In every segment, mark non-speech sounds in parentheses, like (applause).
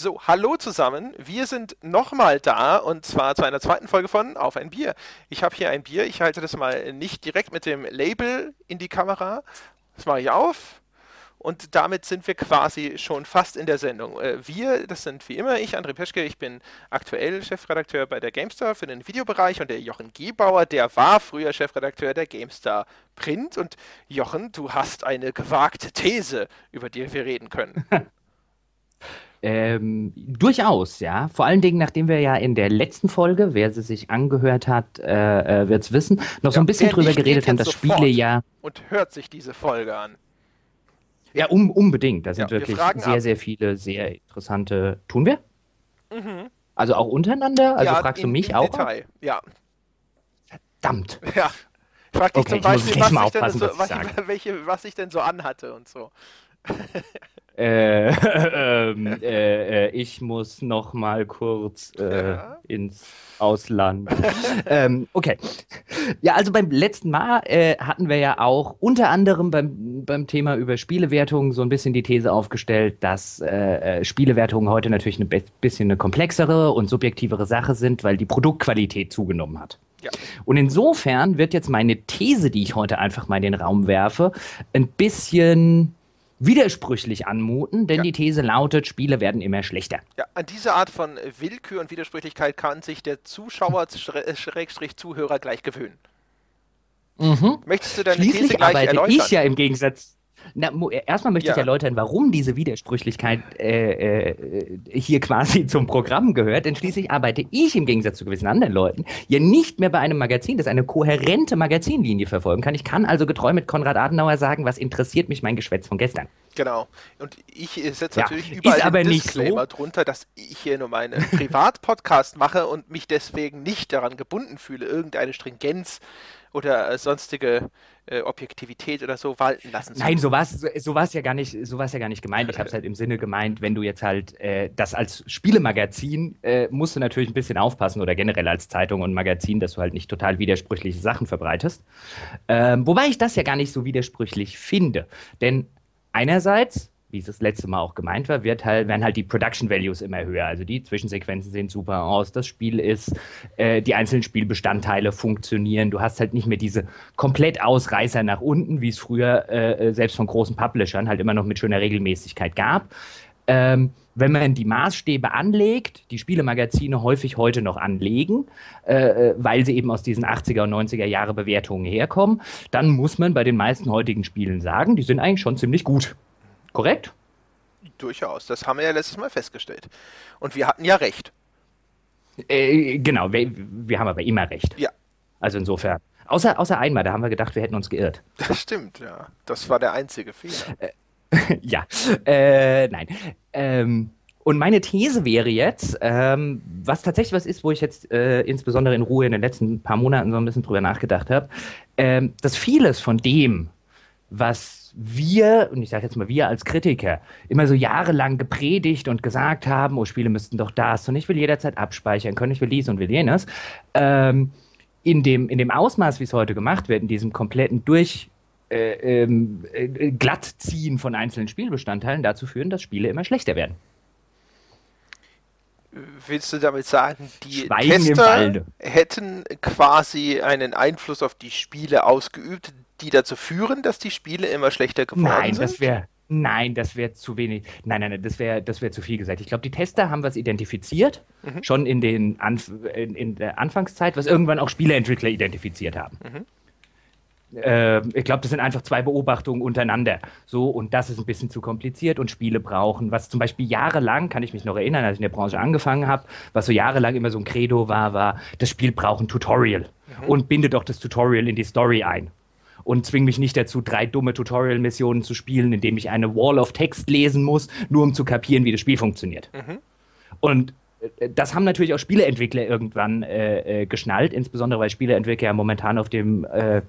So, hallo zusammen. Wir sind nochmal da und zwar zu einer zweiten Folge von Auf ein Bier. Ich habe hier ein Bier. Ich halte das mal nicht direkt mit dem Label in die Kamera. Das mache ich auf. Und damit sind wir quasi schon fast in der Sendung. Äh, wir, das sind wie immer ich, André Peschke. Ich bin aktuell Chefredakteur bei der GameStar für den Videobereich und der Jochen Gebauer, der war früher Chefredakteur der GameStar Print. Und Jochen, du hast eine gewagte These, über die wir reden können. (laughs) Ähm, durchaus, ja. Vor allen Dingen, nachdem wir ja in der letzten Folge, wer sie sich angehört hat, äh, äh wird es wissen, noch ja, so ein bisschen drüber geredet haben, dass Spiele ja. Und hört sich diese Folge an. Ja, um, unbedingt. Da sind ja, wirklich wir sehr, ab. sehr viele, sehr interessante. Tun wir? Mhm. Also auch untereinander? Also ja, fragst in, du mich auch? Detail, ja. Verdammt. Ja. Frag dich okay, zum Beispiel, was ich, denn so, was, ich, (laughs) welche, was ich denn so anhatte und so. Äh, (laughs) ähm, äh, äh, ich muss noch mal kurz äh, ja. ins Ausland. (laughs) ähm, okay. Ja, also beim letzten Mal äh, hatten wir ja auch unter anderem beim, beim Thema über Spielewertungen so ein bisschen die These aufgestellt, dass äh, Spielewertungen heute natürlich ein bisschen eine komplexere und subjektivere Sache sind, weil die Produktqualität zugenommen hat. Ja. Und insofern wird jetzt meine These, die ich heute einfach mal in den Raum werfe, ein bisschen widersprüchlich anmuten, denn ja. die These lautet, Spiele werden immer schlechter. Ja, an diese Art von Willkür und Widersprüchlichkeit kann sich der Zuschauer, (laughs) äh, Schrägstrich Zuhörer gleich gewöhnen. Mhm. Möchtest du deine Schließlich These gleich arbeite erläutern? ich ja im Gegensatz na, erstmal möchte ja. ich erläutern, warum diese Widersprüchlichkeit äh, äh, hier quasi zum Programm gehört, denn schließlich arbeite ich im Gegensatz zu gewissen anderen Leuten ja nicht mehr bei einem Magazin, das eine kohärente Magazinlinie verfolgen kann. Ich kann also getreu mit Konrad Adenauer sagen, was interessiert mich mein Geschwätz von gestern. Genau. Und ich setze ja, natürlich überall aber den Disclaimer so. drunter, dass ich hier nur meinen (laughs) Privatpodcast mache und mich deswegen nicht daran gebunden fühle, irgendeine Stringenz oder äh, sonstige äh, Objektivität oder so walten lassen zu Nein, so war es so war's ja gar nicht, so war's ja gar nicht gemeint. Ich habe es halt im Sinne gemeint, wenn du jetzt halt äh, das als Spielemagazin äh, musst du natürlich ein bisschen aufpassen oder generell als Zeitung und Magazin, dass du halt nicht total widersprüchliche Sachen verbreitest. Ähm, wobei ich das ja gar nicht so widersprüchlich finde. Denn einerseits wie es das letzte Mal auch gemeint war, wird halt, werden halt die Production Values immer höher. Also die Zwischensequenzen sehen super aus, das Spiel ist, äh, die einzelnen Spielbestandteile funktionieren. Du hast halt nicht mehr diese komplett Ausreißer nach unten, wie es früher äh, selbst von großen Publishern halt immer noch mit schöner Regelmäßigkeit gab. Ähm, wenn man die Maßstäbe anlegt, die Spielemagazine häufig heute noch anlegen, äh, äh weil sie eben aus diesen 80er und 90er Jahre Bewertungen herkommen, dann muss man bei den meisten heutigen Spielen sagen, die sind eigentlich schon ziemlich gut. Korrekt? Durchaus, das haben wir ja letztes Mal festgestellt. Und wir hatten ja recht. Äh, genau, wir, wir, haben aber immer recht. Ja. Also insofern. Außer, außer einmal, da haben wir gedacht, wir hätten uns geirrt. (laughs) Das stimmt, ja. Das war der einzige Fehler. Äh, (laughs) ja, äh, nein. Ähm, und meine These wäre jetzt, ähm, was tatsächlich was ist, wo ich jetzt äh, insbesondere in Ruhe in den letzten paar Monaten so ein bisschen drüber nachgedacht habe, ähm, dass vieles von dem, was wir, und ich sage jetzt mal wir als Kritiker, immer so jahrelang gepredigt und gesagt haben, oh, Spiele müssten doch das und ich will jederzeit abspeichern können, ich will dies und will jenes, ähm, in, dem, in dem Ausmaß, wie es heute gemacht wird, in diesem kompletten Durch, äh, ähm, äh, Glattziehen von einzelnen Spielbestandteilen dazu führen, dass Spiele immer schlechter werden. Willst du damit sagen, die Schweigen Tester hätten quasi einen Einfluss auf die Spiele ausgeübt, die dazu führen, dass die Spiele immer schlechter geworden nein, sind? Das wär, nein, das wäre zu wenig. Nein, nein, nein das wäre das wär zu viel gesagt. Ich glaube, die Tester haben was identifiziert, mhm. schon in, den Anf in, in, der Anfangszeit, was irgendwann auch Spieleentwickler identifiziert haben. Mhm. Äh, ich glaube, das sind einfach zwei Beobachtungen untereinander. So, und das ist ein bisschen zu kompliziert und Spiele brauchen, was zum Beispiel jahrelang, kann ich mich noch erinnern, als ich in der Branche angefangen habe, was so jahrelang immer so ein Credo war, war, das Spiel braucht ein Tutorial. Mhm. Und binde doch das Tutorial in die Story ein und zwing mich nicht dazu, drei dumme Tutorial-Missionen zu spielen, indem ich eine Wall of Text lesen muss, nur um zu kapieren, wie das Spiel funktioniert. Mhm. Und äh, das haben natürlich auch Spieleentwickler irgendwann äh, äh, geschnallt, insbesondere weil Spieleentwickler ja momentan auf dem äh,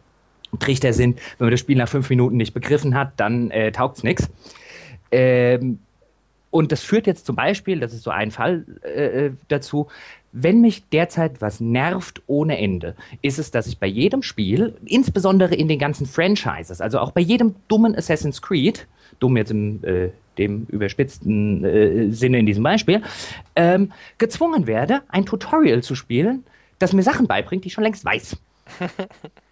Trichter sind, wenn man das Spiel nach fünf Minuten nicht begriffen hat, dann äh, taugt es nichts. Ähm, und das führt jetzt zum Beispiel, das ist so ein Fall äh, äh dazu, wenn mich derzeit was nervt ohne Ende, ist es, dass ich bei jedem Spiel, insbesondere in den ganzen Franchises, also auch bei jedem dummen Assassin's Creed, dumm jetzt im äh, dem überspitzten äh, Sinne in diesem Beispiel, ähm, gezwungen werde, ein Tutorial zu spielen, das mir Sachen beibringt, die ich schon längst weiß. (laughs)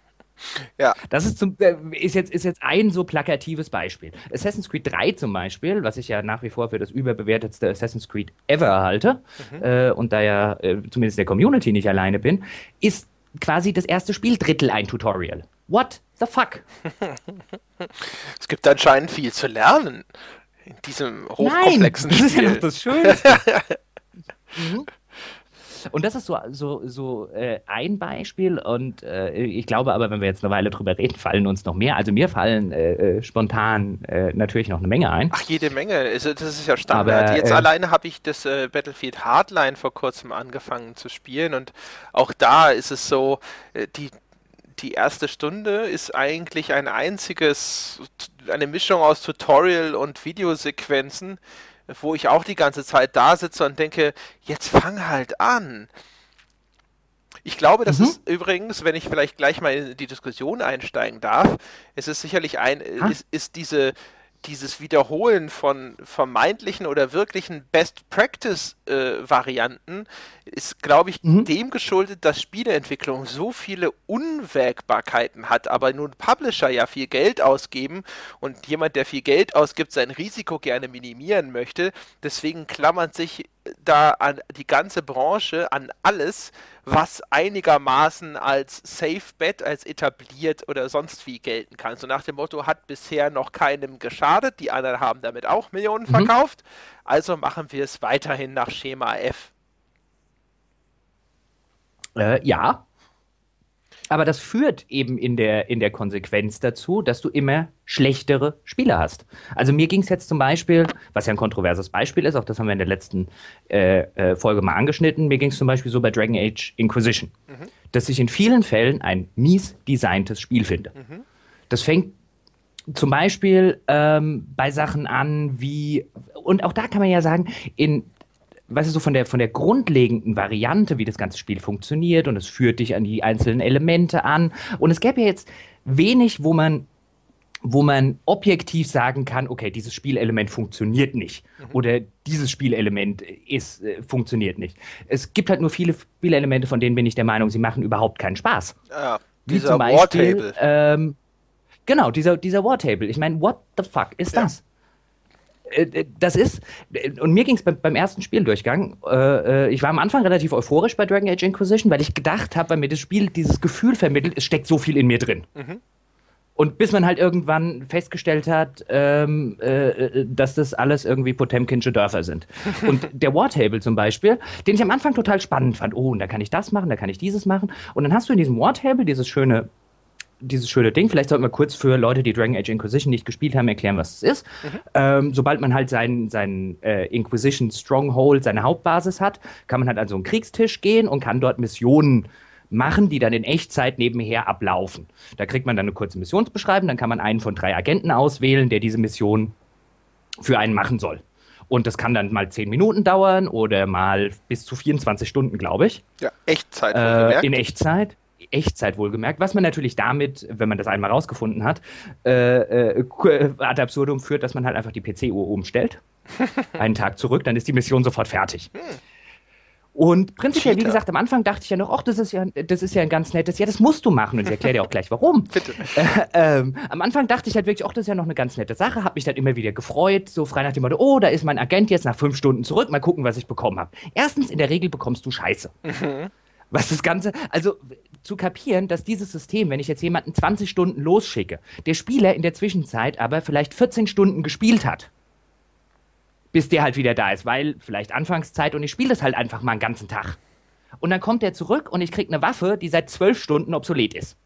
Ja. Das ist, zum, äh, ist, jetzt, ist jetzt ein so plakatives Beispiel. Assassin's Creed 3 zum Beispiel, was ich ja nach wie vor für das überbewertetste Assassin's Creed ever halte, mhm. äh, und da ja äh, zumindest der Community nicht alleine bin, ist quasi das erste Spieldrittel ein Tutorial. What the fuck? (laughs) es gibt anscheinend viel zu lernen in diesem hochkomplexen Nein, Spiel. Das ist ja noch das Schönste. (laughs) mhm. Und das ist so, so, so äh, ein Beispiel. Und äh, ich glaube aber, wenn wir jetzt eine Weile drüber reden, fallen uns noch mehr. Also mir fallen äh, äh spontan äh, natürlich noch eine Menge ein. Ach, jede Menge. Also, das ist ja Standard. Aber, jetzt äh, alleine habe ich das Battlefield Hardline vor kurzem angefangen zu spielen. Und auch da ist es so, die, die erste Stunde ist eigentlich ein einziges, eine Mischung aus Tutorial und Videosequenzen wo ich auch die ganze Zeit da sitze und denke, jetzt fang halt an. Ich glaube, das mhm. ist übrigens, wenn ich vielleicht gleich mal in die Diskussion einsteigen darf, es ist sicherlich ein, ist, ist diese, dieses Wiederholen von vermeintlichen oder wirklichen Best-Practice-Varianten äh, ist, glaube ich, mhm. dem geschuldet, dass Spieleentwicklung so viele Unwägbarkeiten hat, aber nun Publisher ja viel Geld ausgeben und jemand, der viel Geld ausgibt, sein Risiko gerne minimieren möchte. Deswegen klammert sich da an die ganze Branche, an alles, was einigermaßen als Safe Bet, als etabliert oder sonst wie gelten kann. So nach dem Motto, hat bisher noch keinem geschadet, die anderen haben damit auch Millionen mhm. verkauft, also machen wir es weiterhin nach Schema F. Äh, ja, aber das führt eben in der, in der Konsequenz dazu, dass du immer schlechtere Spieler hast. Also mir ging es jetzt zum Beispiel, was ja ein kontroverses Beispiel ist, auch das haben wir in der letzten äh, äh, Folge mal angeschnitten, mir ging es zum Beispiel so bei Dragon Age Inquisition, mhm. dass ich in vielen Fällen ein mies designtes Spiel finde. Mhm. Das fängt zum Beispiel ähm, bei Sachen an wie, und auch da kann man ja sagen, in weißt du, so von der, von der grundlegenden Variante, wie das ganze Spiel funktioniert und es führt dich an die einzelnen Elemente an. Und es gäbe ja jetzt wenig, wo man wo man objektiv sagen kann, okay, dieses Spielelement funktioniert nicht mhm. oder dieses Spielelement ist, äh, funktioniert nicht. Es gibt halt nur viele Spielelemente, von denen bin ich der Meinung, sie machen überhaupt keinen Spaß. Ja, dieser Wartable. Ähm, genau, dieser, dieser Wartable. Ich meine, what the fuck ist ja. das? Äh, äh, das ist, äh, und mir ging es beim, beim, ersten Spieldurchgang, äh, ich war am Anfang relativ euphorisch bei Dragon Age Inquisition, weil ich gedacht habe, weil mir das Spiel dieses Gefühl vermittelt, es steckt so viel in mir drin. Mhm. Und bis man halt irgendwann festgestellt hat, ähm, äh, dass das alles irgendwie Potemkinsche Dörfer sind. (laughs) Und der Wartable zum Beispiel, den ich am Anfang total spannend fand. Oh, und da kann ich das machen, da kann ich dieses machen. Und dann hast du in diesem Wartable dieses schöne dieses schöne Ding. Vielleicht sollten wir kurz für Leute, die Dragon Age Inquisition nicht gespielt haben, erklären, was es ist. Mhm. Ähm, sobald man halt seinen sein, äh, Inquisition Stronghold, seine Hauptbasis hat, kann man halt an so einen Kriegstisch gehen und kann dort Missionen machen, die dann in Echtzeit nebenher ablaufen. Da kriegt man dann eine kurze Missionsbeschreibung, dann kann man einen von drei Agenten auswählen, der diese Mission für einen machen soll. Und das kann dann mal 10 Minuten dauern oder mal bis zu 24 Stunden, glaube ich. Ja, Echtzeit. Äh, in Echtzeit. Echtzeit wohlgemerkt, was man natürlich damit, wenn man das einmal rausgefunden hat, äh, äh, ad absurdum führt, dass man halt einfach die PC-Uhr umstellt, (laughs) einen Tag zurück, dann ist die Mission sofort fertig. Hm. Und prinzipiell, Cheater. wie gesagt, am Anfang dachte ich ja noch, ach, das ist ja, das ist ja ein ganz nettes, ja, das musst du machen. Und ich erkläre dir auch gleich, warum. (laughs) Bitte. Äh, ähm, am Anfang dachte ich halt wirklich, ach, das ist ja noch eine ganz nette Sache, habe mich dann immer wieder gefreut, so frei nach dem Motto, oh, da ist mein Agent jetzt nach fünf Stunden zurück, mal gucken, was ich bekommen habe. Erstens, in der Regel bekommst du Scheiße. Mhm. Was das Ganze, also zu kapieren, dass dieses System, wenn ich jetzt jemanden 20 Stunden losschicke, der Spieler in der Zwischenzeit aber vielleicht 14 Stunden gespielt hat, bis der halt wieder da ist, weil vielleicht Anfangszeit und ich spiele das halt einfach mal einen ganzen Tag. Und dann kommt er zurück und ich kriege eine Waffe, die seit zwölf Stunden obsolet ist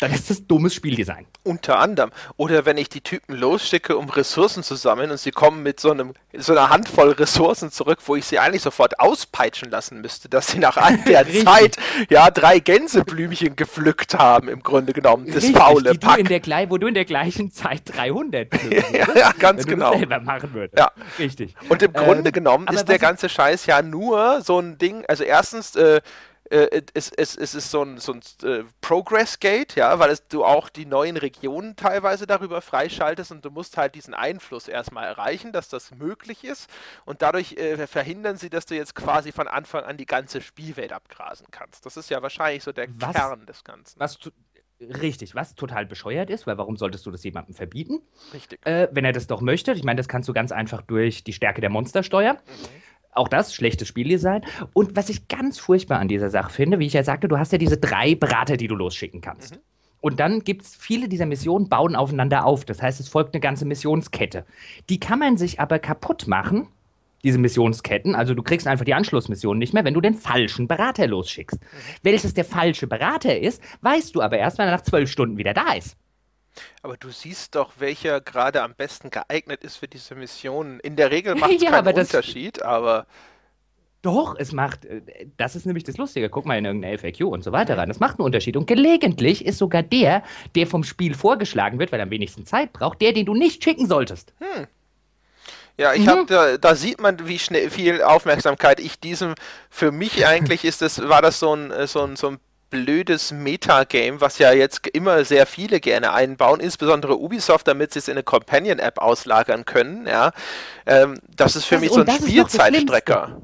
dann ist das dummes Spieldesign. Unter anderem. Oder wenn ich die Typen losschicke, um Ressourcen zu sammeln und sie kommen mit so, einem, so einer Handvoll Ressourcen zurück, wo ich sie eigentlich sofort auspeitschen lassen müsste, dass sie nach all (laughs) der Zeit ja drei Gänseblümchen gepflückt haben, im Grunde genommen. Das Richtig, faule Pack. Du in der, wo du in der gleichen Zeit 300 pflücken (laughs) ja, ja, ganz genau. selber machen würdest. Ja. Richtig. Und im Grunde ähm, genommen ist der ganze Scheiß ja nur so ein Ding, also erstens, äh, äh, es, es, es ist so ein, so ein äh, Progress-Gate, ja, weil es, du auch die neuen Regionen teilweise darüber freischaltest und du musst halt diesen Einfluss erstmal erreichen, dass das möglich ist und dadurch äh, verhindern sie, dass du jetzt quasi von Anfang an die ganze Spielwelt abgrasen kannst. Das ist ja wahrscheinlich so der was, Kern des Ganzen. Was Richtig, was total bescheuert ist, weil warum solltest du das jemandem verbieten? Richtig. Äh, wenn er das doch möchte. Ich meine, das kannst du ganz einfach durch die Stärke der Monstersteuer. Mhm. Auch das, schlechtes Spieldesign. Und was ich ganz furchtbar an dieser Sache finde, wie ich ja sagte, du hast ja diese drei Berater, die du losschicken kannst. Mhm. Und dann gibt es viele dieser Missionen, bauen aufeinander auf. Das heißt, es folgt eine ganze Missionskette. Die kann man sich aber kaputt machen, diese Missionsketten. Also du kriegst einfach die Anschlussmission nicht mehr, wenn du den falschen Berater losschickst. Mhm. Welches der falsche Berater ist, weißt du aber erst, wenn er nach zwölf Stunden wieder da ist. Aber du siehst doch, welcher gerade am besten geeignet ist für diese Missionen. In der Regel (laughs) macht es ja, keinen Unterschied, aber. Doch, es macht, äh, das ist nämlich das Lustige. Guck mal in irgendeine FAQ und so weiter rein. Das macht einen Unterschied. Und gelegentlich ist sogar der, der vom Spiel vorgeschlagen wird, weil er am wenigsten Zeit braucht, der, den du nicht schicken solltest. Hm. Ja, ich mhm. habe da, da, sieht man, wie schnell viel Aufmerksamkeit ich diesem. Für mich eigentlich ist das, war das so ein, so ein, so ein blödes Metagame, was ja jetzt immer sehr viele gerne einbauen, insbesondere Ubisoft, damit sie es in eine Companion-App auslagern können. Ja, ähm, das ist für das, mich so ein Spielzeitstrecker.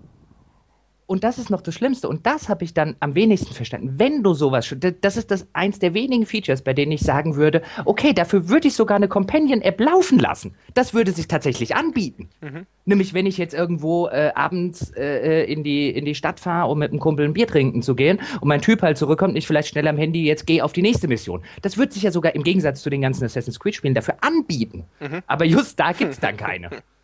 Und das ist noch das Schlimmste. Und das habe ich dann am wenigsten verstanden. Wenn du sowas, das ist das eins der wenigen Features, bei denen ich sagen würde, okay, dafür würde ich sogar eine Companion-App laufen lassen. Das würde sich tatsächlich anbieten. Mhm. Nämlich, wenn ich jetzt irgendwo äh, abends äh, äh in, die, in die Stadt fahre, um mit einem Kumpel ein Bier trinken zu gehen und mein Typ halt zurückkommt, nicht vielleicht schnell am Handy, jetzt gehe auf die nächste Mission. Das wird sich ja sogar im Gegensatz zu den ganzen Assassin's Creed-Spielen dafür anbieten. Mhm. Aber just da gibt es dann keine. (laughs)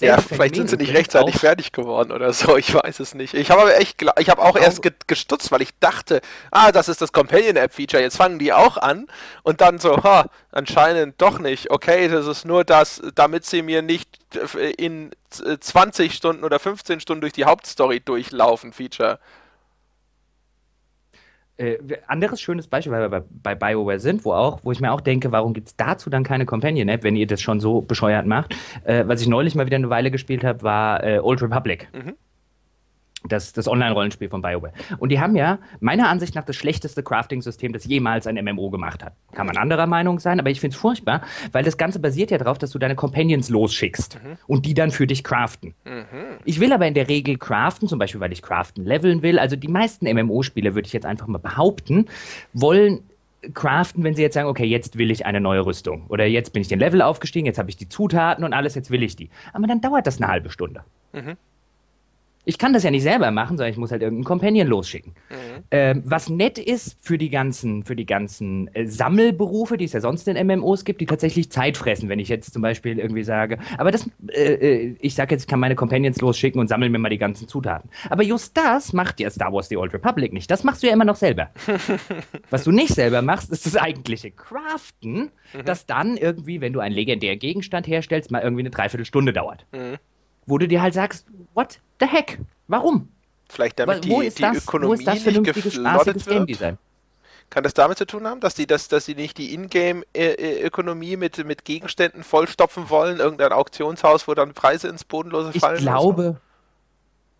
ja, vielleicht sind sie nicht rechtzeitig fertig geworden oder so, ich weiß es nicht. Ich habe aber echt, ich habe auch erst gestutzt, weil ich dachte, ah, das ist das Companion-App-Feature, jetzt fangen die auch an und dann so, ha, anscheinend doch nicht. Okay, das ist nur das, damit sie mir nicht in 20 Stunden oder 15 Stunden durch die Hauptstory durchlaufen, Feature. Äh, anderes schönes Beispiel, weil wir bei, BioWare sind, wo auch, wo ich mir auch denke, warum gibt es dazu dann keine Companion-App, wenn ihr das schon so bescheuert macht? Äh, was ich neulich mal wieder eine Weile gespielt habe, war äh, Old Republic. Mhm das, das Online-Rollenspiel von BioWare. Und die haben ja meiner Ansicht nach das schlechteste Crafting-System, das jemals ein MMO gemacht hat. Kann man anderer Meinung sein, aber ich finde es furchtbar, weil das Ganze basiert ja darauf, dass du deine Companions losschickst mhm. und die dann für dich craften. Mhm. Ich will aber in der Regel craften, zum Beispiel, weil ich craften leveln will. Also die meisten MMO-Spiele, würde ich jetzt einfach mal behaupten, wollen craften, wenn sie jetzt sagen, okay, jetzt will ich eine neue Rüstung. Oder jetzt bin ich den Level aufgestiegen, jetzt habe ich die Zutaten und alles, jetzt will ich die. Aber dann dauert das eine halbe Stunde. Mhm. Ich kann das ja nicht selber machen, sondern ich muss halt irgendeinen Companion losschicken. Mhm. Ähm, was nett ist für die ganzen, für die ganzen äh, Sammelberufe, die es ja sonst in MMOs gibt, die tatsächlich Zeit fressen, wenn ich jetzt zum Beispiel irgendwie sage, aber das, äh, äh, ich sage jetzt, ich kann meine Companions losschicken und sammeln mir mal die ganzen Zutaten. Aber just das macht ja Star Wars The Old Republic nicht. Das machst du ja immer noch selber. (laughs) was du nicht selber machst, ist das eigentliche Craften, mhm. das dann irgendwie, wenn du einen legendären Gegenstand herstellst, mal irgendwie eine Dreiviertelstunde dauert. Mhm wo du dir halt sagst, what the heck? Warum? Vielleicht damit wo die, die das, Ökonomie nicht geflottet wird? Kann das damit zu tun haben, dass die, das, dass sie nicht die Ingame-Ökonomie mit, mit Gegenständen vollstopfen wollen? Irgendein Auktionshaus, wo dann Preise ins Bodenlose fallen? Ich glaube,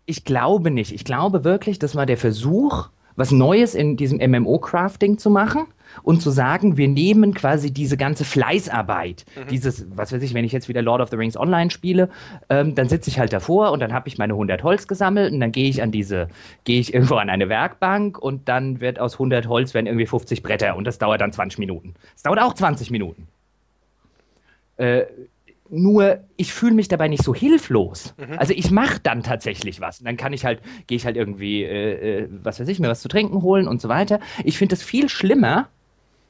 ich glaube nicht. Ich glaube wirklich, das war der Versuch, was Neues in diesem MMO-Crafting zu machen und zu sagen, wir nehmen quasi diese ganze Fleißarbeit, mhm. dieses, was weiß ich, wenn ich jetzt wieder Lord of the Rings online spiele, ähm, dann sitze ich halt davor und dann habe ich meine 100 Holz gesammelt und dann gehe ich an diese, gehe ich irgendwo an eine Werkbank und dann wird aus 100 Holz werden irgendwie 50 Bretter und das dauert dann 20 Minuten. Es dauert auch 20 Minuten. Äh, nur ich fühle mich dabei nicht so hilflos. Mhm. Also ich mache dann tatsächlich was. Und dann kann ich halt, gehe ich halt irgendwie, äh, äh, was weiß ich, mir was zu trinken holen und so weiter. Ich finde das viel schlimmer,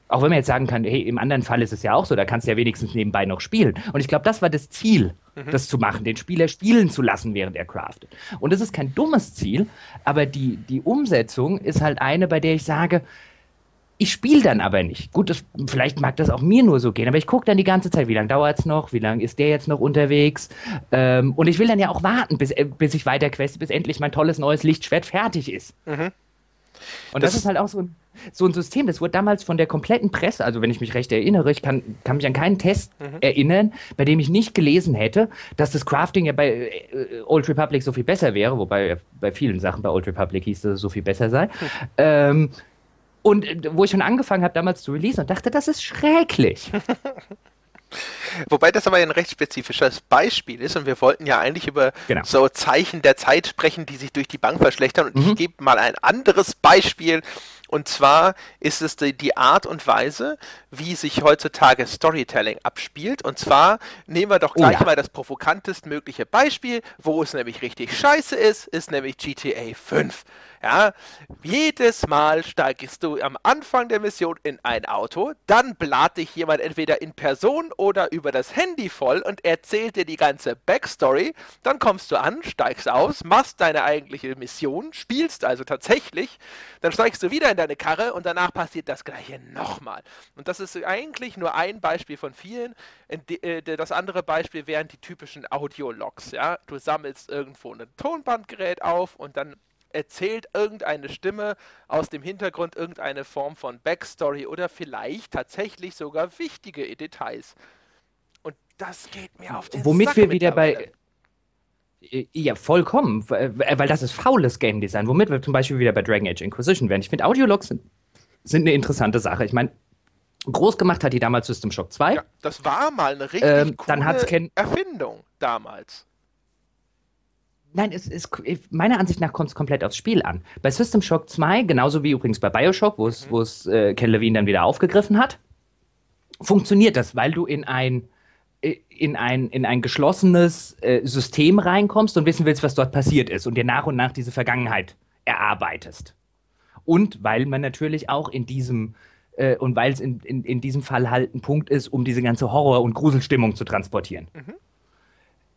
auch wenn man jetzt sagen kann, hey, im anderen Fall ist es ja auch so, da kannst du ja wenigstens nebenbei noch spielen. Und ich glaube, das war das Ziel, mhm. das zu machen, den Spieler spielen zu lassen, während er craftet. Und das ist kein dummes Ziel, aber die, die Umsetzung ist halt eine, bei der ich sage, ich spiele dann aber nicht. Gut, das, vielleicht mag das auch mir nur so gehen, aber ich gucke dann die ganze Zeit, wie lange dauert es noch, wie lange ist der jetzt noch unterwegs. Ähm, und ich will dann ja auch warten, bis, äh, bis ich weiter queste, bis endlich mein tolles neues Lichtschwert fertig ist. Mhm. Und das, das ist halt auch so ein, so ein System, das wurde damals von der kompletten Presse, also wenn ich mich recht erinnere, ich kann, kann mich an keinen Test mhm. erinnern, bei dem ich nicht gelesen hätte, dass das Crafting ja bei äh, Old Republic so viel besser wäre, wobei bei vielen Sachen bei Old Republic hieß, dass es so viel besser sei. Mhm. Ähm, und äh, wo ich schon angefangen habe, damals zu releasen und dachte, das ist schrecklich. (laughs) Wobei das aber ein recht spezifisches Beispiel ist und wir wollten ja eigentlich über genau. so Zeichen der Zeit sprechen, die sich durch die Bank verschlechtern und mhm. ich gebe mal ein anderes Beispiel und zwar ist es die, die, Art und Weise, wie sich heutzutage Storytelling abspielt. Und zwar nehmen wir doch gleich oh ja. mal das provokantest mögliche Beispiel, wo es nämlich richtig scheiße ist, ist nämlich GTA 5. Ja, jedes Mal steigst du am Anfang der Mission in ein Auto, dann bläht dich jemand entweder in Person oder über das Handy voll und erzählt dir die ganze Backstory. Dann kommst du an, steigst aus, machst deine eigentliche Mission, spielst also tatsächlich, dann steigst du wieder in deine Karre und danach passiert das gleiche nochmal. Und das ist eigentlich nur ein Beispiel von vielen. Äh, das andere Beispiel wären die typischen Audiologs. Ja? Du sammelst irgendwo ein Tonbandgerät auf und dann erzählt irgendeine Stimme aus dem Hintergrund irgendeine Form von Backstory oder vielleicht tatsächlich sogar wichtige Details. Und das geht mir auf den Womit Sack wir wieder bei. Äh, ja, vollkommen, weil das ist faules Game Design, womit wir zum Beispiel wieder bei Dragon Age Inquisition wären. Ich finde, Audiologs sind, sind eine interessante Sache. Ich meine, groß gemacht hat die damals System Shock 2. Ja, das war mal eine richtig ähm, coole Erfindung damals. Nein, es ist, meiner Ansicht nach kommt es komplett aufs Spiel an. Bei System Shock 2, genauso wie übrigens bei Bioshock, wo es, mhm. wo es äh, Ken Levine dann wieder aufgegriffen hat, funktioniert das, weil du in ein, äh, in ein, in ein geschlossenes äh, System reinkommst und wissen willst, was dort passiert ist und dir nach und nach diese Vergangenheit erarbeitest. Und weil man natürlich auch in diesem, äh, und weil es in, in, in diesem Fall halt ein Punkt ist, um diese ganze Horror- und Gruselstimmung zu transportieren. Mhm.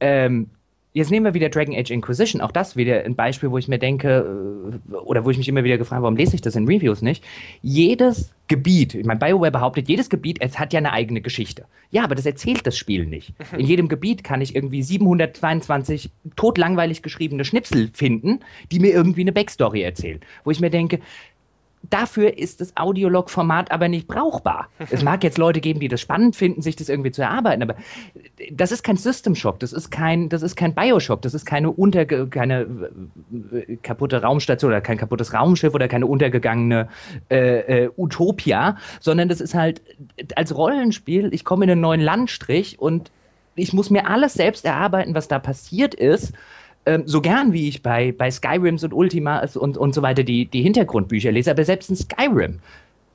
Ähm, Jetzt nehmen wir wieder Dragon Age Inquisition, auch das wieder ein Beispiel, wo ich mir denke, äh, oder wo ich mich immer wieder gefragt habe, warum lese ich das in Reviews nicht? Jedes Gebiet, ich meine, BioWare behauptet, jedes Gebiet, es hat ja eine eigene Geschichte. Ja, aber das erzählt das Spiel nicht. In jedem Gebiet kann ich irgendwie 722 totlangweilig geschriebene Schnipsel finden, die mir irgendwie eine Backstory erzählen. Wo ich mir denke, dafür ist das Audiolog-Format aber nicht brauchbar. es mag jetzt Leute geben, die das spannend finden, sich das irgendwie zu erarbeiten, aber das ist kein System Shock, das ist kein, das ist kein Bioshock, das ist keine unter, keine äh, kaputte Raumstation oder kein kaputtes Raumschiff oder keine untergegangene äh, äh, Utopia, sondern das ist halt als Rollenspiel, ich komme in einen neuen Landstrich und ich muss mir alles selbst erarbeiten, was da passiert ist ähm, so gern wie ich bei, bei Skyrims und Ultimas und, und so weiter die, die Hintergrundbücher lese, aber selbst ein Skyrim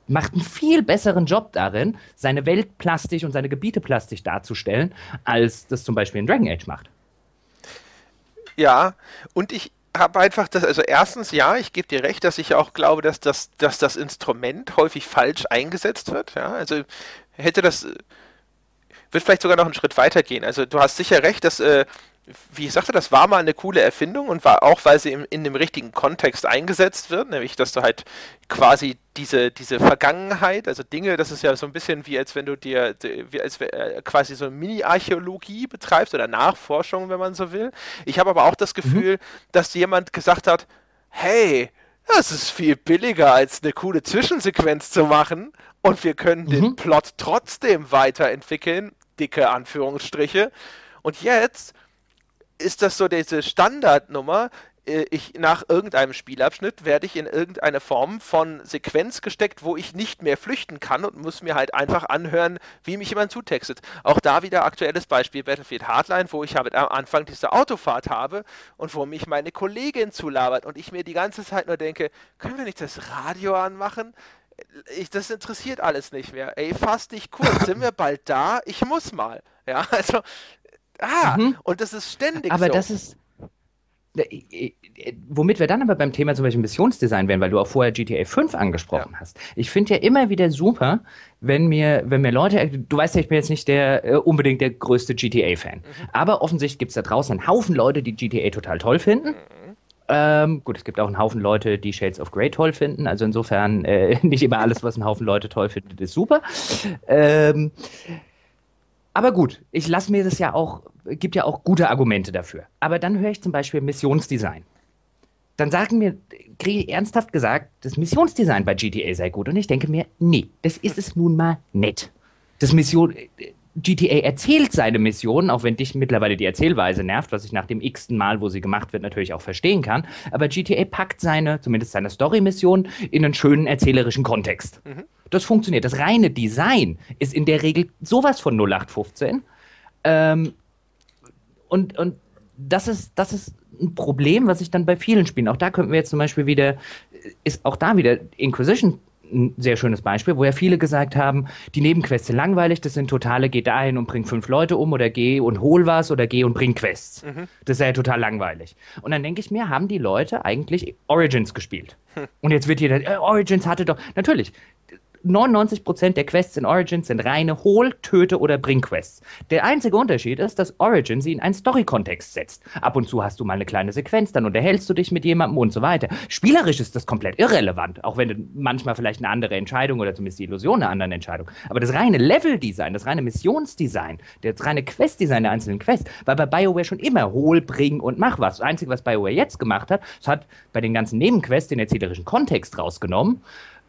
macht einen viel besseren Job darin, seine Welt plastisch und seine Gebiete plastisch darzustellen, als das zum Beispiel in Dragon Age macht. Ja, und ich habe einfach das, also erstens, ja, ich gebe dir recht, dass ich auch glaube, dass das, dass das Instrument häufig falsch eingesetzt wird. Ja, also hätte das, wird vielleicht sogar noch einen Schritt weiter gehen. Also du hast sicher recht, dass äh, wie ich sagte, das war mal eine coole Erfindung und war auch, weil sie in, in dem richtigen Kontext eingesetzt wird, nämlich dass du halt quasi diese, diese Vergangenheit, also Dinge, das ist ja so ein bisschen wie als wenn du dir als äh, quasi so Mini-Archäologie betreibst oder Nachforschung, wenn man so will. Ich habe aber auch das mhm. Gefühl, mhm. dass jemand gesagt hat, hey, das ist viel billiger als eine coole Zwischensequenz zu machen und wir können mhm. den Plot trotzdem weiterentwickeln, dicke Anführungsstriche. Und jetzt ist das so diese Standardnummer. Äh, ich, nach irgendeinem Spielabschnitt werde ich in irgendeine Form von Sequenz gesteckt, wo ich nicht mehr flüchten kann und muss mir halt einfach anhören, wie mich jemand zutextet. Auch da wieder aktuelles Beispiel Battlefield Hardline, wo ich halt am Anfang diese Autofahrt habe und wo mich meine Kollegin zulabert und ich mir die ganze Zeit nur denke, können wir nicht das Radio anmachen? Ich, das interessiert alles nicht mehr. Ey, fass dich kurz, (laughs) sind wir bald da? Ich muss mal. Ja, also Ah, mhm. und das ist ständig aber so. Aber das ist. Womit wir dann aber beim Thema zum Beispiel Missionsdesign wären, weil du auch vorher GTA 5 angesprochen ja. hast. Ich finde ja immer wieder super, wenn mir, wenn mir Leute, du weißt ja, ich bin jetzt nicht der äh, unbedingt der größte GTA-Fan, mhm. aber offensichtlich gibt es da draußen einen Haufen Leute, die GTA total toll finden. Mhm. Ähm, gut, es gibt auch einen Haufen Leute, die Shades of Grey toll finden. Also insofern äh, (laughs) nicht immer alles, was ein Haufen Leute toll findet, ist super. Ähm, aber gut, ich lasse mir das ja auch, gibt ja auch gute Argumente dafür. Aber dann höre ich zum Beispiel Missionsdesign. dann sagen mir, kriege ich ernsthaft gesagt, das Missionsdesign bei GTA sei gut. Und ich denke mir, nee, das ist es nun mal nett. Das Mission, GTA erzählt seine Mission, auch wenn dich mittlerweile die Erzählweise nervt, was ich nach dem x-ten Mal, wo sie gemacht wird, natürlich auch verstehen kann. Aber GTA packt seine, zumindest seine Story-Mission, in einen schönen erzählerischen Kontext. Mhm. Das funktioniert. Das reine Design ist in der Regel sowas von 0815. Ähm, und, und das ist, das ist ein Problem, was ich dann bei vielen Spielen, auch da könnten wir jetzt zum Beispiel wieder, ist auch da wieder Inquisition ein sehr schönes Beispiel, wo ja viele gesagt haben, die Nebenquests sind langweilig, das sind totale, geh dahin und bring fünf Leute um oder geh und hol was oder geh und bring Quests. Mhm. Das ist ja total langweilig. Und dann denke ich mir, haben die Leute eigentlich Origins gespielt? Hm. Und jetzt wird jeder, äh, Origins hatte doch, natürlich, 99% der Quests in Origins sind reine Hol-, Töte- oder Bring-Quests. Der einzige Unterschied ist, dass Origin sie in einen Story-Kontext setzt. Ab und zu hast du mal eine kleine Sequenz, dann unterhältst du dich mit jemandem und so weiter. Spielerisch ist das komplett irrelevant, auch wenn du manchmal vielleicht eine andere Entscheidung oder zumindest die Illusion einer anderen Entscheidung. Aber das reine Level-Design, das reine Missionsdesign, das reine Quest-Design der einzelnen Quests, war bei BioWare schon immer Hol, Bring und Mach was. Das Einzige, was BioWare jetzt gemacht hat, es hat bei den ganzen Nebenquests den erzählerischen Kontext rausgenommen.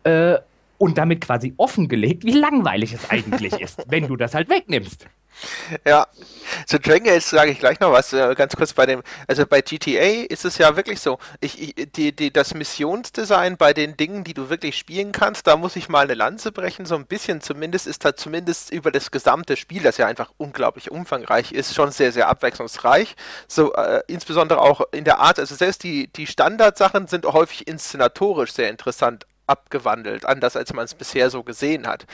Äh, und damit quasi offengelegt, wie langweilig es eigentlich ist, (laughs) wenn du das halt wegnimmst. Ja, zu Dragon Age sage ich gleich noch was, äh, ganz kurz bei dem, also bei GTA ist es ja wirklich so, ich, ich, die, die, das Missionsdesign bei den Dingen, die du wirklich spielen kannst, da muss ich mal eine Lanze brechen, so ein bisschen zumindest ist da zumindest über das gesamte Spiel, das ja einfach unglaublich umfangreich ist, schon sehr, sehr abwechslungsreich, so äh, insbesondere auch in der Art, also selbst die, die Standardsachen sind häufig inszenatorisch sehr interessant abgewandelt, anders als man es bisher so gesehen hat.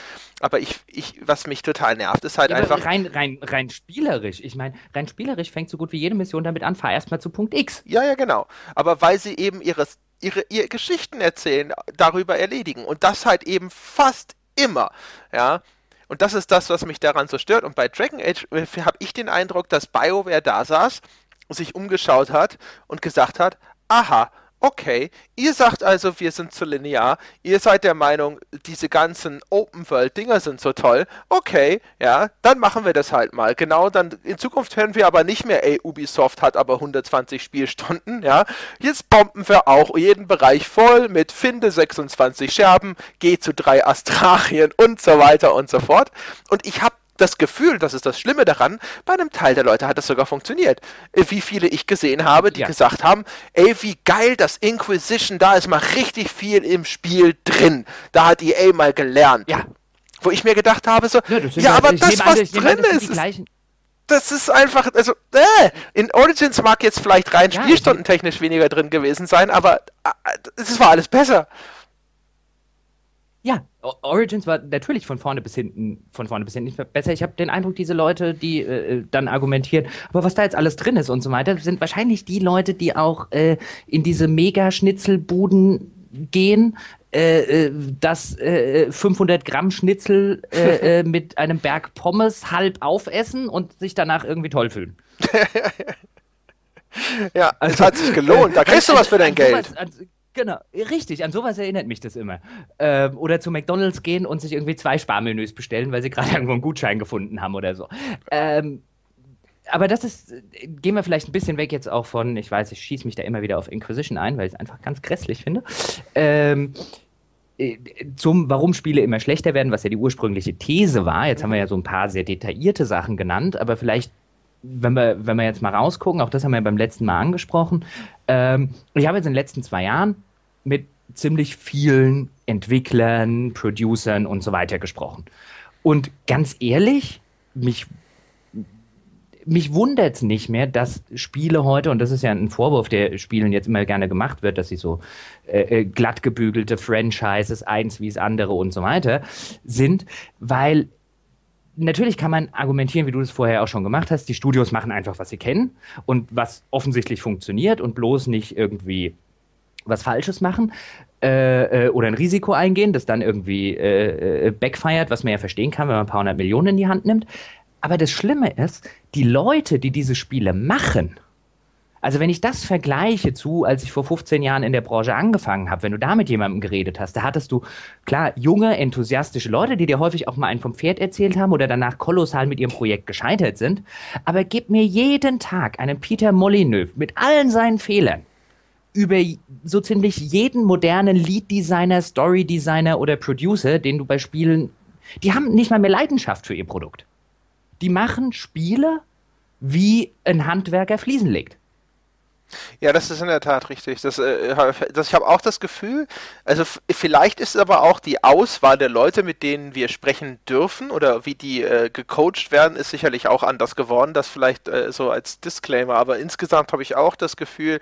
Aber ich, ich, was mich total nervt, ist halt ja, einfach. Rein, rein, rein spielerisch. Ich meine, rein spielerisch fängt so gut wie jede Mission damit an, fahr erstmal zu Punkt X. Ja, ja, genau. Aber weil sie eben ihre, ihre, ihre Geschichten erzählen, darüber erledigen. Und das halt eben fast immer. Ja. Und das ist das, was mich daran so stört. Und bei Dragon Age äh, habe ich den Eindruck, dass BioWare da saß, sich umgeschaut hat und gesagt hat, aha, Okay, ihr sagt also, wir sind zu linear. Ihr seid der Meinung, diese ganzen Open-World-Dinger sind so toll. Okay, ja, dann machen wir das halt mal. Genau, dann in Zukunft hören wir aber nicht mehr, ey, Ubisoft hat aber 120 Spielstunden, ja. Jetzt bomben wir auch jeden Bereich voll mit finde 26 Scherben, geh zu drei Astralien und so weiter und so fort. Und ich habe das Gefühl, das ist das Schlimme daran, bei einem Teil der Leute hat das sogar funktioniert. Äh, wie viele ich gesehen habe, die ja. gesagt haben, ey, wie geil das Inquisition, da ist mal richtig viel im Spiel drin. Da hat EA mal gelernt. Ja. Wo ich mir gedacht habe, so, ja, ja aber das, was an, drin ist, ist das ist einfach, also, äh, in Origins mag jetzt vielleicht rein ja, spielstundentechnisch weniger drin gewesen sein, aber äh, es war alles besser. Ja, Origins war natürlich von vorne bis hinten, von vorne bis hinten nicht besser. Ich habe den Eindruck, diese Leute, die äh, dann argumentieren, aber was da jetzt alles drin ist und so weiter, sind wahrscheinlich die Leute, die auch äh, in diese Mega-Schnitzelbuden gehen, äh, äh das äh, 500 Gramm Schnitzel äh, (laughs) äh, mit einem Berg Pommes halb aufessen und sich danach irgendwie toll fühlen. (laughs) ja, also, es hat sich gelohnt. Da kriegst du was für dein Geld. Sowas, Genau, richtig, an sowas erinnert mich das immer. Ähm, oder zu McDonalds gehen und sich irgendwie zwei Sparmenüs bestellen, weil sie (laughs) gerade irgendwo einen Gutschein gefunden haben oder so. Ähm, aber das ist, gehen wir vielleicht ein bisschen weg jetzt auch von, ich weiß, ich schieße mich da immer wieder auf Inquisition ein, weil ich es einfach ganz grässlich finde. Ähm, äh, zum, warum Spiele immer schlechter werden, was ja die ursprüngliche These war. Jetzt haben wir ja so ein paar sehr detaillierte Sachen genannt, aber vielleicht wenn wir, wenn wir jetzt mal rausgucken, auch das haben wir beim letzten Mal angesprochen. Ähm, ich habe jetzt in den letzten zwei Jahren mit ziemlich vielen Entwicklern, Producern und so weiter gesprochen. Und ganz ehrlich, mich, mich wundert es nicht mehr, dass Spiele heute, und das ist ja ein Vorwurf, der Spielen jetzt immer gerne gemacht wird, dass sie so äh, äh glatt gebügelte Franchises, eins wie das andere und so weiter sind, weil natürlich kann man argumentieren, wie du das vorher auch schon gemacht hast, die Studios machen einfach, was sie kennen und was offensichtlich funktioniert und bloß nicht irgendwie was Falsches machen äh, äh, oder ein Risiko eingehen, das dann irgendwie äh, äh, backfeiert, was man ja verstehen kann, wenn man ein paar hundert Millionen in die Hand nimmt. Aber das Schlimme ist, die Leute, die diese Spiele machen, also wenn ich das vergleiche zu, als ich vor 15 Jahren in der Branche angefangen habe, wenn du da mit jemandem geredet hast, da hattest du klar junge, enthusiastische Leute, die dir häufig auch mal einen vom Pferd erzählt haben oder danach kolossal mit ihrem Projekt gescheitert sind. Aber gib mir jeden Tag einen Peter Molyneux mit allen seinen Fehlern über so ziemlich jeden modernen Lead-Designer, Story-Designer oder Producer, den du bei Spielen, die haben nicht mal mehr Leidenschaft für ihr Produkt. Die machen Spiele, wie ein Handwerker Fliesen legt. Ja, das ist in der Tat richtig. Das, äh, das, ich habe auch das Gefühl, also vielleicht ist aber auch die Auswahl der Leute, mit denen wir sprechen dürfen oder wie die äh, gecoacht werden, ist sicherlich auch anders geworden. Das vielleicht äh, so als Disclaimer. Aber insgesamt habe ich auch das Gefühl,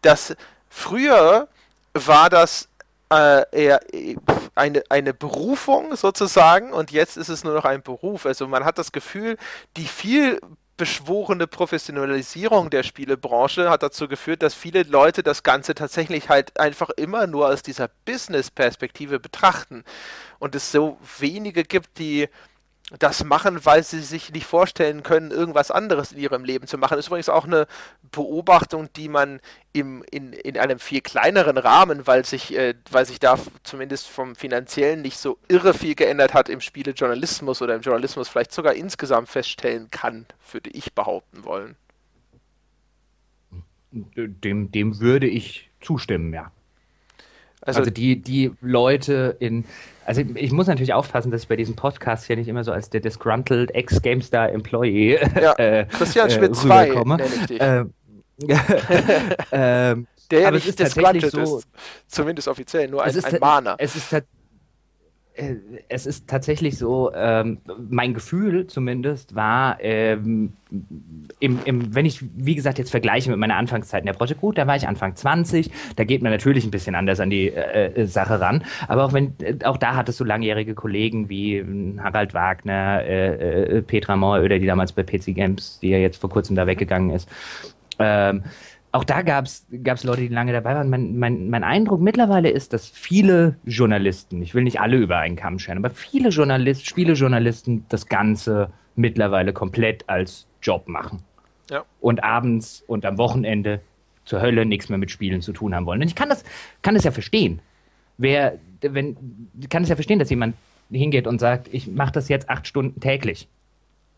dass früher war das äh, eher äh, eine, eine Berufung sozusagen und jetzt ist es nur noch ein Beruf. Also man hat das Gefühl, die viel beschworene Professionalisierung der Spielebranche hat dazu geführt, dass viele Leute das Ganze tatsächlich halt einfach immer nur aus dieser Business-Perspektive betrachten und es so wenige gibt, die das machen, weil sie sich nicht vorstellen können, irgendwas anderes in ihrem Leben zu machen. Das ist übrigens auch eine Beobachtung, die man im, in, in einem viel kleineren Rahmen, weil sich, äh, weil sich da zumindest vom Finanziellen nicht so irre viel geändert hat, im Spielejournalismus oder im Journalismus vielleicht sogar insgesamt feststellen kann, würde ich behaupten wollen. Dem, dem würde ich zustimmen, ja. Also, also, die, die Leute in. Also ich muss natürlich aufpassen, dass ich bei diesem Podcast hier nicht immer so als der disgruntled Ex-GameStar-Employee ja, (laughs) äh, Christian Schmidt 2 äh, nenne ich dich. Ähm, (laughs) ähm, der ja nicht disgruntled so, ist, zumindest offiziell, nur ein, ein Mahner. Es ist, äh, es ist tatsächlich so, ähm, mein Gefühl zumindest war, ähm, im, im, wenn ich, wie gesagt, jetzt vergleiche mit meiner Anfangszeit in der Project Gut, da war ich Anfang 20, da geht man natürlich ein bisschen anders an die äh, äh, Sache ran, aber auch wenn, äh, auch da hattest du langjährige Kollegen wie hm, Harald Wagner, äh, äh, Petra Mooröder, die damals bei PC Games, die ja jetzt vor kurzem da weggegangen ist, ähm, auch da gab es Leute, die lange dabei waren. Mein, mein, mein Eindruck mittlerweile ist, dass viele Journalisten, ich will nicht alle über einen Kamm scheren, aber viele Journalisten, Spielejournalisten das Ganze mittlerweile komplett als Job machen. Ja. Und abends und am Wochenende zur Hölle nichts mehr mit Spielen zu tun haben wollen. Und ich kann das, kann das ja verstehen. Wer, wenn, kann es ja verstehen, dass jemand hingeht und sagt, ich mache das jetzt acht Stunden täglich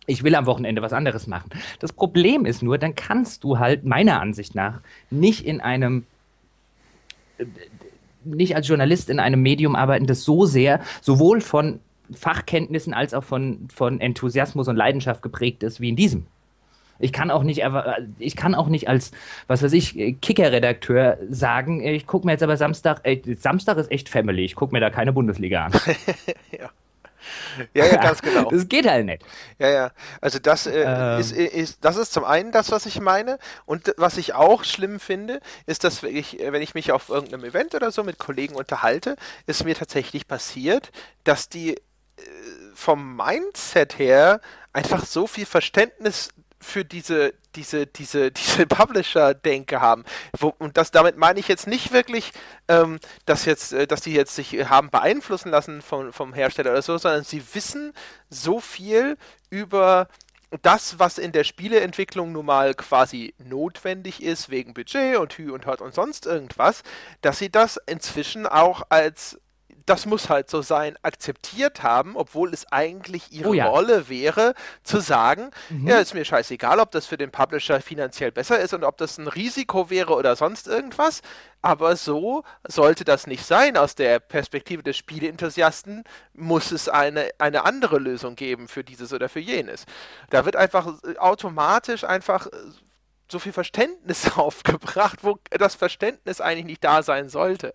ich will am Wochenende was anderes machen. Das Problem ist nur, dann kannst du halt meiner Ansicht nach nicht in einem nicht als Journalist in einem Medium arbeiten, das so sehr sowohl von Fachkenntnissen als auch von, von Enthusiasmus und Leidenschaft geprägt ist wie in diesem. Ich kann auch nicht, ich kann auch nicht als, was weiß ich, Kicker-Redakteur sagen, ich gucke mir jetzt aber Samstag, Samstag ist echt Family, ich gucke mir da keine Bundesliga an. (laughs) ja. Ja, ja, ganz genau. (laughs) Das geht halt nicht. Ja, ja. Also das äh, ähm. ist, ist, das ist zum einen das, was ich meine. Und was ich auch schlimm finde, ist, dass ich, wenn ich mich auf irgendeinem Event oder so mit Kollegen unterhalte, ist mir tatsächlich passiert, dass die äh, vom Mindset her einfach so viel Verständnis für diese, diese, diese, (laughs) diese Publisher-Denke haben. Wo, und das damit meine ich jetzt nicht wirklich, ähm, dass jetzt, äh, dass die jetzt sich haben beeinflussen lassen vom, vom Hersteller oder so, sondern sie wissen so viel über das, was in der Spieleentwicklung nun mal quasi notwendig ist, wegen Budget und Hü und Hört und sonst irgendwas, dass sie das inzwischen auch als das muss halt so sein, akzeptiert haben, obwohl es eigentlich ihre oh ja. Rolle wäre, zu sagen, mhm. ja, ist mir scheißegal, ob das für den Publisher finanziell besser ist und ob das ein Risiko wäre oder sonst irgendwas, aber so sollte das nicht sein. Aus der Perspektive des Spieleenthusiasten muss es eine, eine andere Lösung geben für dieses oder für jenes. Da wird einfach automatisch einfach so viel Verständnis (laughs) aufgebracht, wo das Verständnis eigentlich nicht da sein sollte.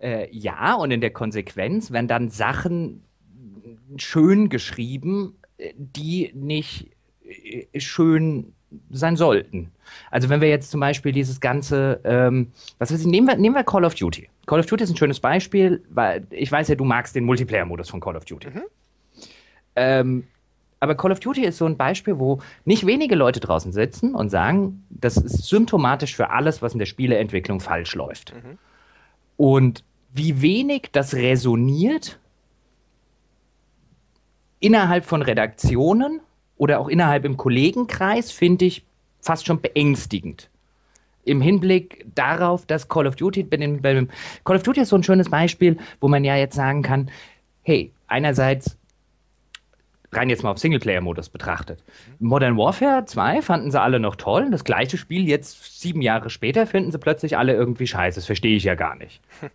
Äh, ja, und in der Konsequenz werden dann Sachen schön geschrieben, die nicht äh, schön sein sollten. Also wenn wir jetzt zum Beispiel dieses ganze, ähm, was weiß ich, nehmen wir, nehmen wir Call of Duty. Call of Duty ist ein schönes Beispiel, weil ich weiß ja, du magst den Multiplayer-Modus von Call of Duty. Mhm. Ähm, aber Call of Duty ist so ein Beispiel, wo nicht wenige Leute draußen sitzen und sagen, das ist symptomatisch für alles, was in der Spieleentwicklung falsch läuft. Mhm. Und wie wenig das resoniert innerhalb von Redaktionen oder auch innerhalb im Kollegenkreis, finde ich fast schon beängstigend. Im Hinblick darauf, dass Call of Duty, bei dem, bei dem Call of Duty ist so ein schönes Beispiel, wo man ja jetzt sagen kann, hey, einerseits rein jetzt mal auf Singleplayer-Modus betrachtet. Modern Warfare 2 fanden sie alle noch toll. Das gleiche Spiel jetzt sieben Jahre später finden sie plötzlich alle irgendwie scheiße. Das verstehe ich ja gar nicht. (laughs)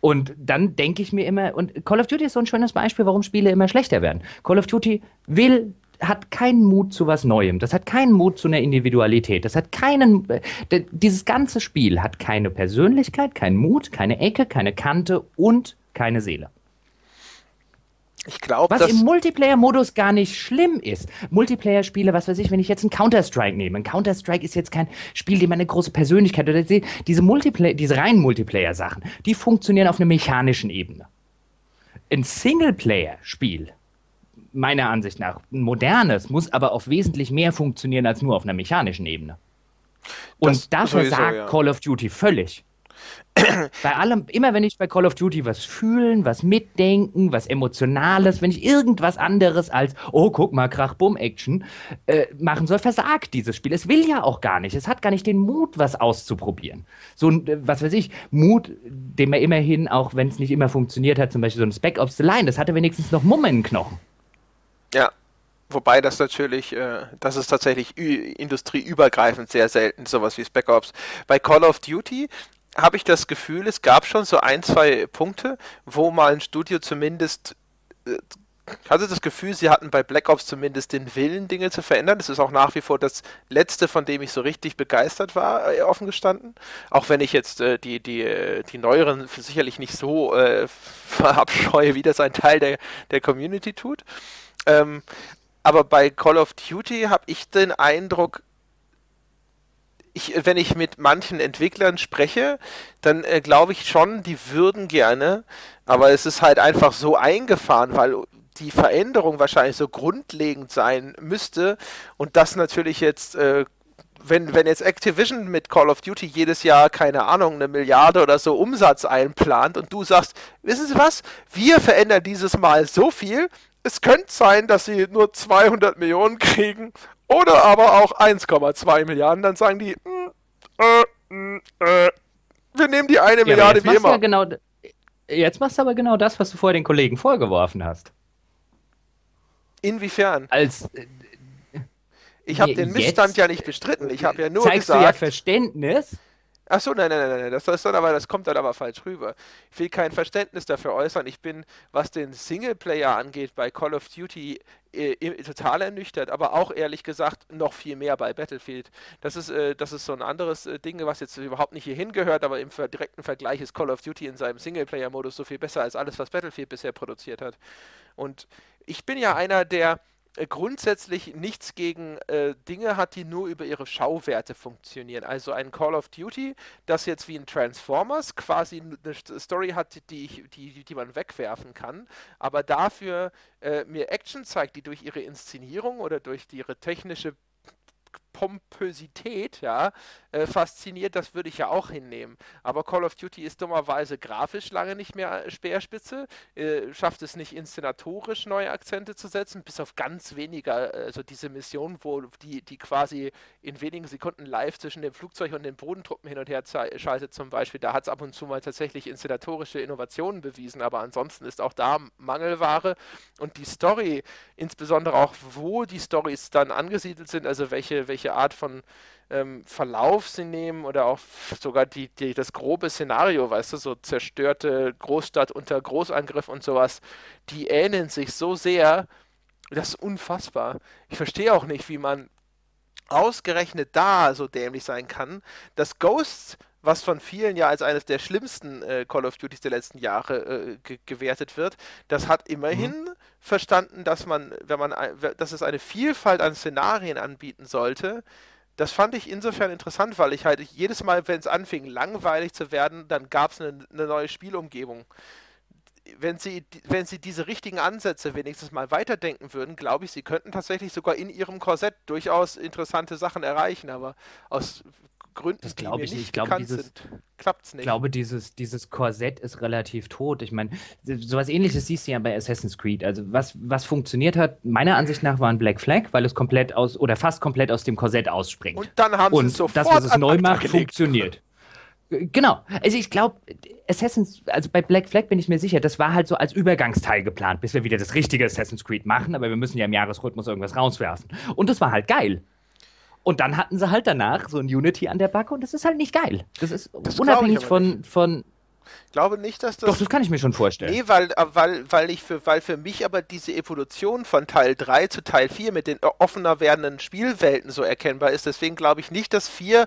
Und dann denke ich mir immer, und Call of Duty ist so ein schönes Beispiel, warum Spiele immer schlechter werden. Call of Duty will hat keinen Mut zu was Neuem. Das hat keinen Mut zu einer Individualität. Das hat keinen. Äh, dieses ganze Spiel hat keine Persönlichkeit, keinen Mut, keine Ecke, keine Kante und keine Seele. Ich glaube, was im Multiplayer-Modus gar nicht schlimm ist. Multiplayer-Spiele, was weiß ich, wenn ich jetzt einen Counter-Strike nehme. Ein Counter-Strike ist jetzt kein Spiel, dem eine große Persönlichkeit oder diese Multiplayer, diese reinen Multiplayer-Sachen, die funktionieren auf einer mechanischen Ebene. Ein Singleplayer-Spiel meiner Ansicht nach ein modernes, muss aber auf wesentlich mehr funktionieren als nur auf einer mechanischen Ebene. Und das, das versagt ja. Call of Duty völlig. (clears throat) bei allem, immer wenn ich bei Call of Duty was fühlen, was mitdenken, was Emotionales, wenn ich irgendwas anderes als, oh, guck mal, Krach-Bumm-Action äh, machen soll, versagt dieses Spiel. Es will ja auch gar nicht. Es hat gar nicht den Mut, was auszuprobieren. So ein, äh, was weiß ich, Mut, den man immerhin, auch wenn es nicht immer funktioniert hat, zum Beispiel so ein Spec Ops The Line, das hatte wenigstens noch Mumm in Knochen. Ja, wobei das natürlich, äh, das ist tatsächlich industrieübergreifend sehr selten, sowas wie Spec Ops. Bei Call of Duty habe ich das Gefühl, es gab schon so ein, zwei Punkte, wo mal ein Studio zumindest äh, hatte das Gefühl, sie hatten bei Black Ops zumindest den Willen, Dinge zu verändern. Das ist auch nach wie vor das letzte, von dem ich so richtig begeistert war, äh, offen gestanden. Auch wenn ich jetzt äh, die, die, äh, die neueren sicherlich nicht so äh, (laughs) verabscheue, wie das ein Teil der, der Community tut. Ähm, aber bei Call of Duty habe ich den Eindruck, ich, wenn ich mit manchen Entwicklern spreche, dann äh, glaube ich schon, die würden gerne, aber es ist halt einfach so eingefahren, weil die Veränderung wahrscheinlich so grundlegend sein müsste und das natürlich jetzt äh, wenn, wenn jetzt Activision mit Call of Duty jedes Jahr, keine Ahnung, eine Milliarde oder so Umsatz einplant und du sagst, wissen Sie was, wir verändern dieses Mal so viel, es könnte sein, dass sie nur 200 Millionen kriegen oder aber auch 1,2 Milliarden. Dann sagen die, mm, äh, mm, äh, wir nehmen die eine ja, Milliarde wie immer. Ja genau, jetzt machst du aber genau das, was du vorher den Kollegen vorgeworfen hast. Inwiefern? Als äh, ich habe den Missstand ja nicht bestritten. Ich habe ja nur zeigst gesagt. Du ja Verständnis Ach so, nein, nein, nein, nein, das, das, aber, das kommt dann aber falsch rüber. Ich will kein Verständnis dafür äußern. Ich bin, was den Singleplayer angeht, bei Call of Duty äh, total ernüchtert, aber auch ehrlich gesagt noch viel mehr bei Battlefield. Das ist, äh, das ist so ein anderes äh, Ding, was jetzt überhaupt nicht hierhin gehört, aber im direkten Vergleich ist Call of Duty in seinem Singleplayer-Modus so viel besser als alles, was Battlefield bisher produziert hat. Und ich bin ja einer, der grundsätzlich nichts gegen äh, Dinge hat, die nur über ihre Schauwerte funktionieren. Also ein Call of Duty, das jetzt wie ein Transformers quasi eine Story hat, die, ich, die, die man wegwerfen kann, aber dafür äh, mir Action zeigt, die durch ihre Inszenierung oder durch ihre technische Pompösität, ja, äh, fasziniert, das würde ich ja auch hinnehmen. Aber Call of Duty ist dummerweise grafisch lange nicht mehr äh, Speerspitze, äh, schafft es nicht inszenatorisch neue Akzente zu setzen, bis auf ganz weniger, also diese Mission, wo die, die quasi in wenigen Sekunden live zwischen dem Flugzeug und den Bodentruppen hin und her schaltet zum Beispiel, da hat es ab und zu mal tatsächlich inszenatorische Innovationen bewiesen, aber ansonsten ist auch da Mangelware und die Story, insbesondere auch wo die Stories dann angesiedelt sind, also welche, welche Art von ähm, Verlauf sie nehmen oder auch sogar die, die, das grobe Szenario, weißt du, so zerstörte Großstadt unter Großangriff und sowas, die ähneln sich so sehr, das ist unfassbar. Ich verstehe auch nicht, wie man ausgerechnet da so dämlich sein kann, dass Ghosts was von vielen ja als eines der schlimmsten äh, Call of Duties der letzten Jahre äh, ge gewertet wird, das hat immerhin mhm. verstanden, dass man, wenn man, dass es eine Vielfalt an Szenarien anbieten sollte, das fand ich insofern interessant, weil ich halt jedes Mal, wenn es anfing, langweilig zu werden, dann gab es eine, eine neue Spielumgebung. Wenn sie, wenn sie diese richtigen Ansätze wenigstens mal weiterdenken würden, glaube ich, sie könnten tatsächlich sogar in ihrem Korsett durchaus interessante Sachen erreichen. Aber aus Gründen, das glaube ich nicht. Ich glaube, dieses, klappt's nicht. Ich glaube, dieses, dieses Korsett ist relativ tot. Ich meine, sowas ähnliches siehst du ja bei Assassin's Creed. Also was, was funktioniert hat, meiner Ansicht nach war ein Black Flag, weil es komplett aus oder fast komplett aus dem Korsett ausspringt. Und dann haben Und sie sofort das, was es neu macht, funktioniert. Genau. Also ich glaube, Assassin's, also bei Black Flag bin ich mir sicher, das war halt so als Übergangsteil geplant, bis wir wieder das richtige Assassin's Creed machen, aber wir müssen ja im Jahresrhythmus irgendwas rauswerfen. Und das war halt geil. Und dann hatten sie halt danach so ein Unity an der Backe und das ist halt nicht geil. Das ist das unabhängig von, von, ich glaube nicht, dass das. Doch, das kann ich mir schon vorstellen. Nee, weil, äh, weil, weil, ich für, weil für mich aber diese Evolution von Teil 3 zu Teil 4 mit den offener werdenden Spielwelten so erkennbar ist. Deswegen glaube ich nicht, dass 4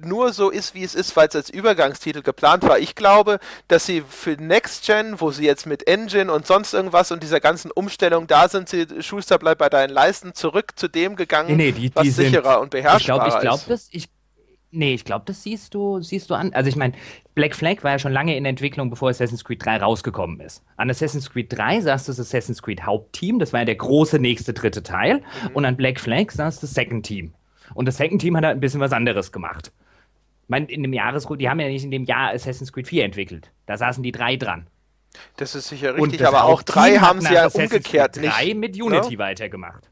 nur so ist, wie es ist, weil es als Übergangstitel geplant war. Ich glaube, dass sie für Next Gen, wo sie jetzt mit Engine und sonst irgendwas und dieser ganzen Umstellung da sind, sie Schuster bleibt bei deinen Leisten zurück zu dem gegangen, nee, nee, die, was die sicherer sind, und beherrschbarer ich glaub, ich glaub, ist. Das, ich Nee, ich glaube, das siehst du, siehst du an. Also ich meine, Black Flag war ja schon lange in Entwicklung, bevor Assassin's Creed 3 rausgekommen ist. An Assassin's Creed 3 saß das Assassin's Creed Hauptteam, das war ja der große nächste dritte Teil. Mhm. Und an Black Flag saß das Second Team. Und das Second Team hat halt ein bisschen was anderes gemacht. Ich meine, in dem Jahresrhythmus, die haben ja nicht in dem Jahr Assassin's Creed 4 entwickelt. Da saßen die drei dran. Das ist sicher richtig, aber auch drei haben sie ja umgekehrt Creed 3 mit Unity ja? Ne? weitergemacht.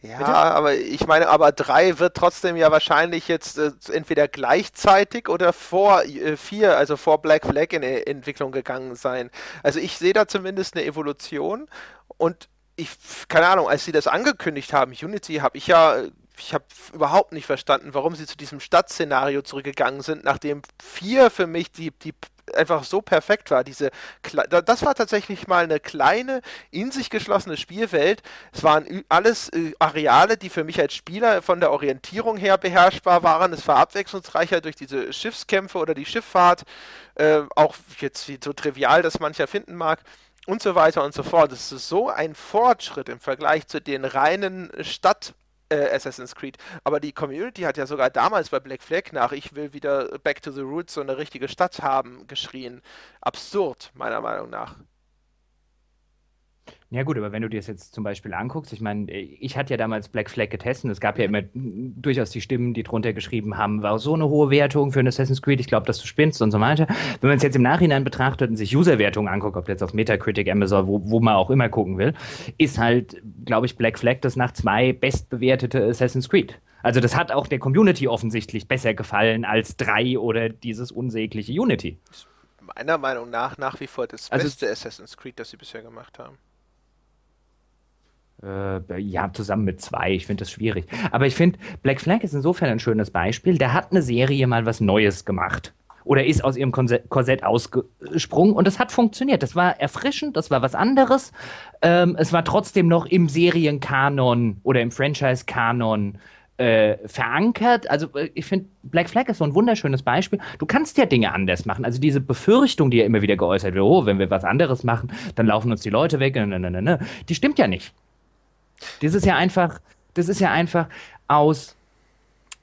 Ja, Bitte? aber ich meine, aber 3 wird trotzdem ja wahrscheinlich jetzt äh, entweder gleichzeitig oder vor 4, äh, also vor Black Flag in e Entwicklung gegangen sein. Also ich sehe da zumindest eine Evolution und ich, keine Ahnung, als sie das angekündigt haben, Unity, habe ich ja ich habe überhaupt nicht verstanden, warum sie zu diesem Stadtszenario zurückgegangen sind, nachdem 4 für mich die, die einfach so perfekt war. Diese, das war tatsächlich mal eine kleine, in sich geschlossene Spielwelt. Es waren alles äh, Areale, die für mich als Spieler von der Orientierung her beherrschbar waren. Es war abwechslungsreicher durch diese Schiffskämpfe oder die Schifffahrt. Äh, auch jetzt so trivial das mancher finden mag und so weiter und so fort. Es ist so ein Fortschritt im Vergleich zu den reinen Stadt- äh, Assassin's Creed. Aber die Community hat ja sogar damals bei Black Flag nach Ich will wieder Back to the Roots so eine richtige Stadt haben geschrien. Absurd, meiner Meinung nach. Ja gut, aber wenn du dir das jetzt zum Beispiel anguckst, ich meine, ich hatte ja damals Black Flag getestet, es gab ja immer durchaus die Stimmen, die drunter geschrieben haben, war so eine hohe Wertung für ein Assassin's Creed, ich glaube, dass du spinnst und so weiter. Wenn man es jetzt im Nachhinein betrachtet und sich User-Wertungen anguckt, ob jetzt auf Metacritic, Amazon, wo, wo man auch immer gucken will, ist halt, glaube ich, Black Flag das nach zwei bestbewertete Assassin's Creed. Also das hat auch der Community offensichtlich besser gefallen als drei oder dieses unsägliche Unity. Meiner Meinung nach nach wie vor das also beste Assassin's Creed, das sie bisher gemacht haben. Äh, ja, zusammen mit zwei. Ich finde das schwierig. Aber ich finde, Black Flag ist insofern ein schönes Beispiel. Der hat eine Serie mal was Neues gemacht. Oder ist aus ihrem Korsett ausgesprungen und das hat funktioniert. Das war erfrischend, das war was anderes. Ähm, es war trotzdem noch im Serienkanon oder im Franchise-Kanon äh, verankert. Also äh, ich finde, Black Flag ist so ein wunderschönes Beispiel. Du kannst ja Dinge anders machen. Also diese Befürchtung, die ja immer wieder geäußert wird, oh, wenn wir was anderes machen, dann laufen uns die Leute weg, ne, ne, ne, ne die stimmt ja nicht. Das ist ja einfach, das ist ja einfach aus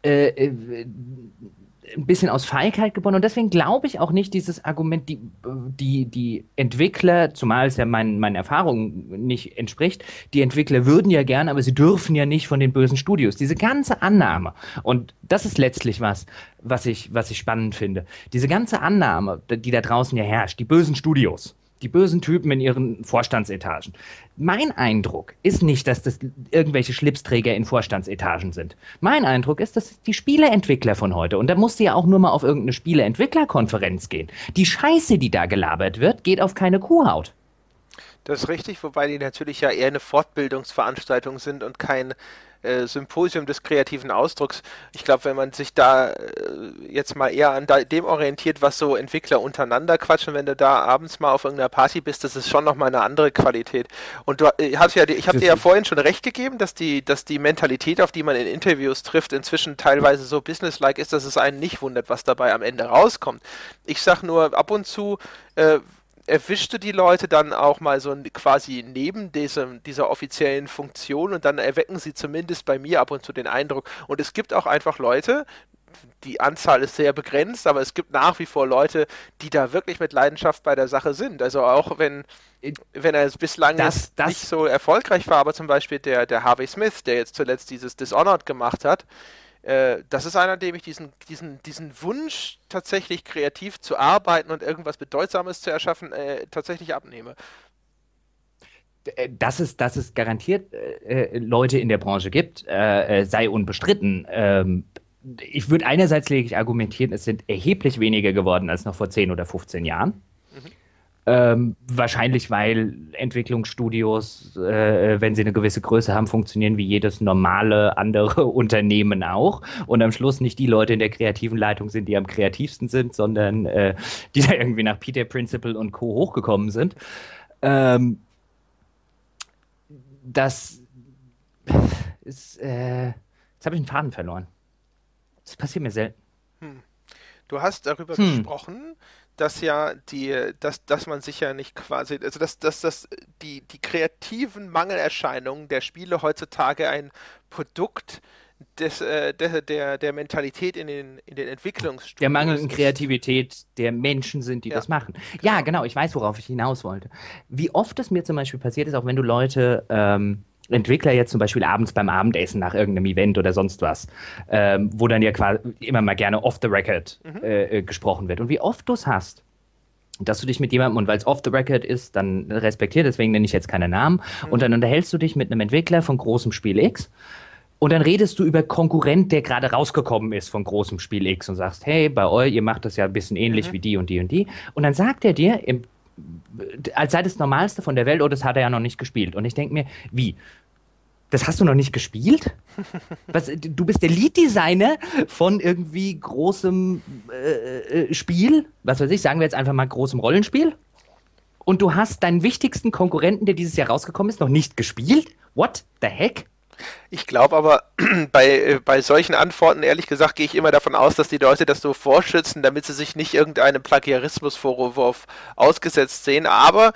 äh, äh, ein bisschen aus Feigheit geboren und deswegen glaube ich auch nicht dieses Argument, die, die, die Entwickler, zumal es ja meinen, meinen Erfahrungen nicht entspricht, die Entwickler würden ja gerne, aber sie dürfen ja nicht von den bösen Studios. Diese ganze Annahme, und das ist letztlich was, was ich, was ich spannend finde, diese ganze Annahme, die da draußen ja herrscht, die bösen Studios, die bösen Typen in ihren Vorstandsetagen. Mein Eindruck ist nicht, dass das irgendwelche Schlipsträger in Vorstandsetagen sind. Mein Eindruck ist, dass die Spieleentwickler von heute, und da musst du ja auch nur mal auf irgendeine Spieleentwicklerkonferenz gehen, die Scheiße, die da gelabert wird, geht auf keine Kuhhaut. Das ist richtig, wobei die natürlich ja eher eine Fortbildungsveranstaltung sind und kein äh, Symposium des kreativen Ausdrucks. Ich glaube, wenn man sich da äh, jetzt mal eher an da, dem orientiert, was so Entwickler untereinander quatschen, wenn du da abends mal auf irgendeiner Party bist, das ist schon nochmal eine andere Qualität. Und du äh, ja, ich habe dir ja vorhin schon recht gegeben, dass die, dass die Mentalität, auf die man in Interviews trifft, inzwischen teilweise so businesslike ist, dass es einen nicht wundert, was dabei am Ende rauskommt. Ich sag nur ab und zu, äh, erwischte die Leute dann auch mal so quasi neben diesem, dieser offiziellen Funktion und dann erwecken sie zumindest bei mir ab und zu den Eindruck. Und es gibt auch einfach Leute, die Anzahl ist sehr begrenzt, aber es gibt nach wie vor Leute, die da wirklich mit Leidenschaft bei der Sache sind. Also auch wenn, wenn er bislang das, das nicht so erfolgreich war, aber zum Beispiel der, der Harvey Smith, der jetzt zuletzt dieses Dishonored gemacht hat, äh, das ist einer, dem ich diesen, diesen, diesen Wunsch, tatsächlich kreativ zu arbeiten und irgendwas Bedeutsames zu erschaffen, äh, tatsächlich abnehme. Äh, dass es, dass es garantiert äh, Leute in der Branche gibt, äh, sei unbestritten. Ähm, ich würde einerseits lediglich argumentieren, es sind erheblich weniger geworden als noch vor 10 oder 15 Jahren. Ähm, wahrscheinlich, weil Entwicklungsstudios, äh, wenn sie eine gewisse Größe haben, funktionieren wie jedes normale andere (laughs) Unternehmen auch. Und am Schluss nicht die Leute in der kreativen Leitung sind, die am kreativsten sind, sondern äh, die da irgendwie nach Peter Principle und Co. hochgekommen sind. Ähm, das ist. Äh, jetzt habe ich einen Faden verloren. Das passiert mir selten. Hm. Du hast darüber hm. gesprochen, dass ja die, dass, dass man sich ja nicht quasi, also dass, dass, dass die, die kreativen Mangelerscheinungen der Spiele heutzutage ein Produkt des, äh, der, der, der Mentalität in den, in den Entwicklungsstudios. Der mangelnden Kreativität der Menschen sind, die ja. das machen. Genau. Ja, genau, ich weiß, worauf ich hinaus wollte. Wie oft es mir zum Beispiel passiert ist, auch wenn du Leute ähm, Entwickler jetzt zum Beispiel abends beim Abendessen nach irgendeinem Event oder sonst was, ähm, wo dann ja quasi immer mal gerne off the record mhm. äh, gesprochen wird. Und wie oft du es hast, dass du dich mit jemandem, und weil es off the record ist, dann respektiert, deswegen nenne ich jetzt keine Namen, mhm. und dann unterhältst du dich mit einem Entwickler von großem Spiel X und dann redest du über Konkurrent, der gerade rausgekommen ist von großem Spiel X und sagst, hey, bei euch, ihr macht das ja ein bisschen ähnlich mhm. wie die und die und die. Und dann sagt er dir im als sei das Normalste von der Welt, oh, das hat er ja noch nicht gespielt. Und ich denke mir, wie? Das hast du noch nicht gespielt? (laughs) Was, du bist der Lead-Designer von irgendwie großem äh, äh, Spiel, was weiß ich, sagen wir jetzt einfach mal großem Rollenspiel. Und du hast deinen wichtigsten Konkurrenten, der dieses Jahr rausgekommen ist, noch nicht gespielt? What the heck? Ich glaube aber, (clears throat) bei, äh, bei solchen Antworten, ehrlich gesagt, gehe ich immer davon aus, dass die Leute das so vorschützen, damit sie sich nicht irgendeinem Plagiarismusvorwurf ausgesetzt sehen. Aber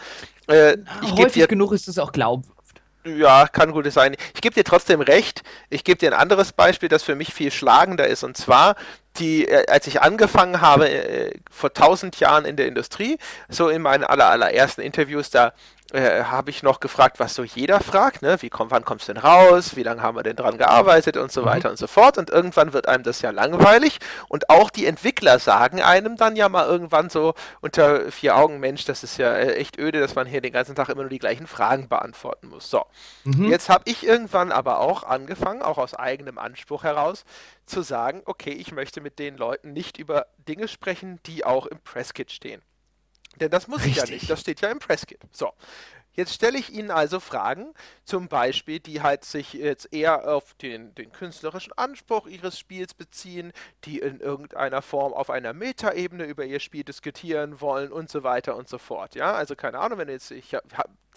äh, ich häufig dir, genug ist es auch glaubhaft. Ja, kann gut sein. Ich gebe dir trotzdem recht. Ich gebe dir ein anderes Beispiel, das für mich viel schlagender ist. Und zwar, die, äh, als ich angefangen habe, äh, vor tausend Jahren in der Industrie, so in meinen aller, allerersten Interviews, da äh, habe ich noch gefragt, was so jeder fragt, ne? Wie komm, wann kommst du denn raus? Wie lange haben wir denn dran gearbeitet und so mhm. weiter und so fort. Und irgendwann wird einem das ja langweilig. Und auch die Entwickler sagen einem dann ja mal irgendwann so unter vier Augen, Mensch, das ist ja äh, echt öde, dass man hier den ganzen Tag immer nur die gleichen Fragen beantworten muss. So, mhm. jetzt habe ich irgendwann aber auch angefangen, auch aus eigenem Anspruch heraus, zu sagen, okay, ich möchte mit den Leuten nicht über Dinge sprechen, die auch im Presskit stehen. Denn das muss Richtig. ich ja nicht, das steht ja im Presskit. So, Jetzt stelle ich Ihnen also Fragen, zum Beispiel, die halt sich jetzt eher auf den, den künstlerischen Anspruch Ihres Spiels beziehen, die in irgendeiner Form auf einer Metaebene über Ihr Spiel diskutieren wollen und so weiter und so fort. Ja, also keine Ahnung, wenn jetzt ich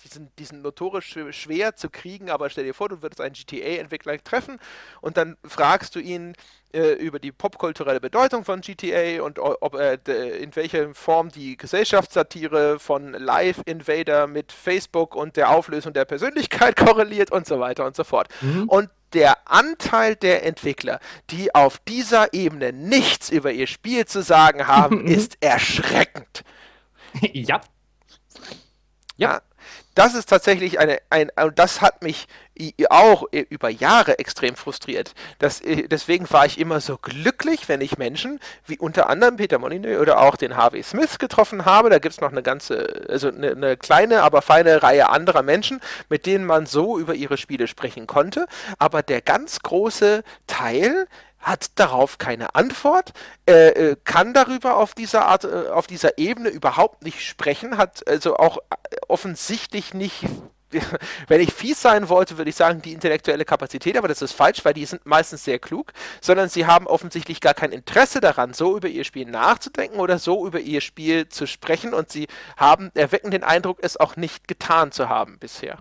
die sind, die sind notorisch schwer zu kriegen, aber stell dir vor, du würdest einen GTA-Entwickler treffen und dann fragst du ihn äh, über die popkulturelle Bedeutung von GTA und ob äh, in welcher Form die Gesellschaftssatire von Live Invader mit Facebook und der Auflösung der Persönlichkeit (laughs) korreliert und so weiter und so fort. Mhm. Und der Anteil der Entwickler, die auf dieser Ebene nichts über ihr Spiel zu sagen haben, (laughs) ist erschreckend. Ja. Ja das ist tatsächlich eine, ein, das hat mich auch über Jahre extrem frustriert. Das, äh, deswegen war ich immer so glücklich, wenn ich Menschen wie unter anderem Peter Molyneux oder auch den Harvey Smith getroffen habe. Da gibt es noch eine ganze, also eine, eine, kleine, aber feine Reihe anderer Menschen, mit denen man so über ihre Spiele sprechen konnte. Aber der ganz große Teil hat darauf keine Antwort, äh, äh, kann darüber auf dieser Art, äh, auf dieser Ebene überhaupt nicht sprechen, hat also auch äh, offensichtlich nicht (laughs) wenn ich fies sein wollte, würde ich sagen, die intellektuelle Kapazität, aber das ist falsch, weil die sind meistens sehr klug, sondern sie haben offensichtlich gar kein Interesse daran, so über ihr Spiel nachzudenken oder so über ihr Spiel zu sprechen und sie haben, erwecken den Eindruck, es auch nicht getan zu haben bisher.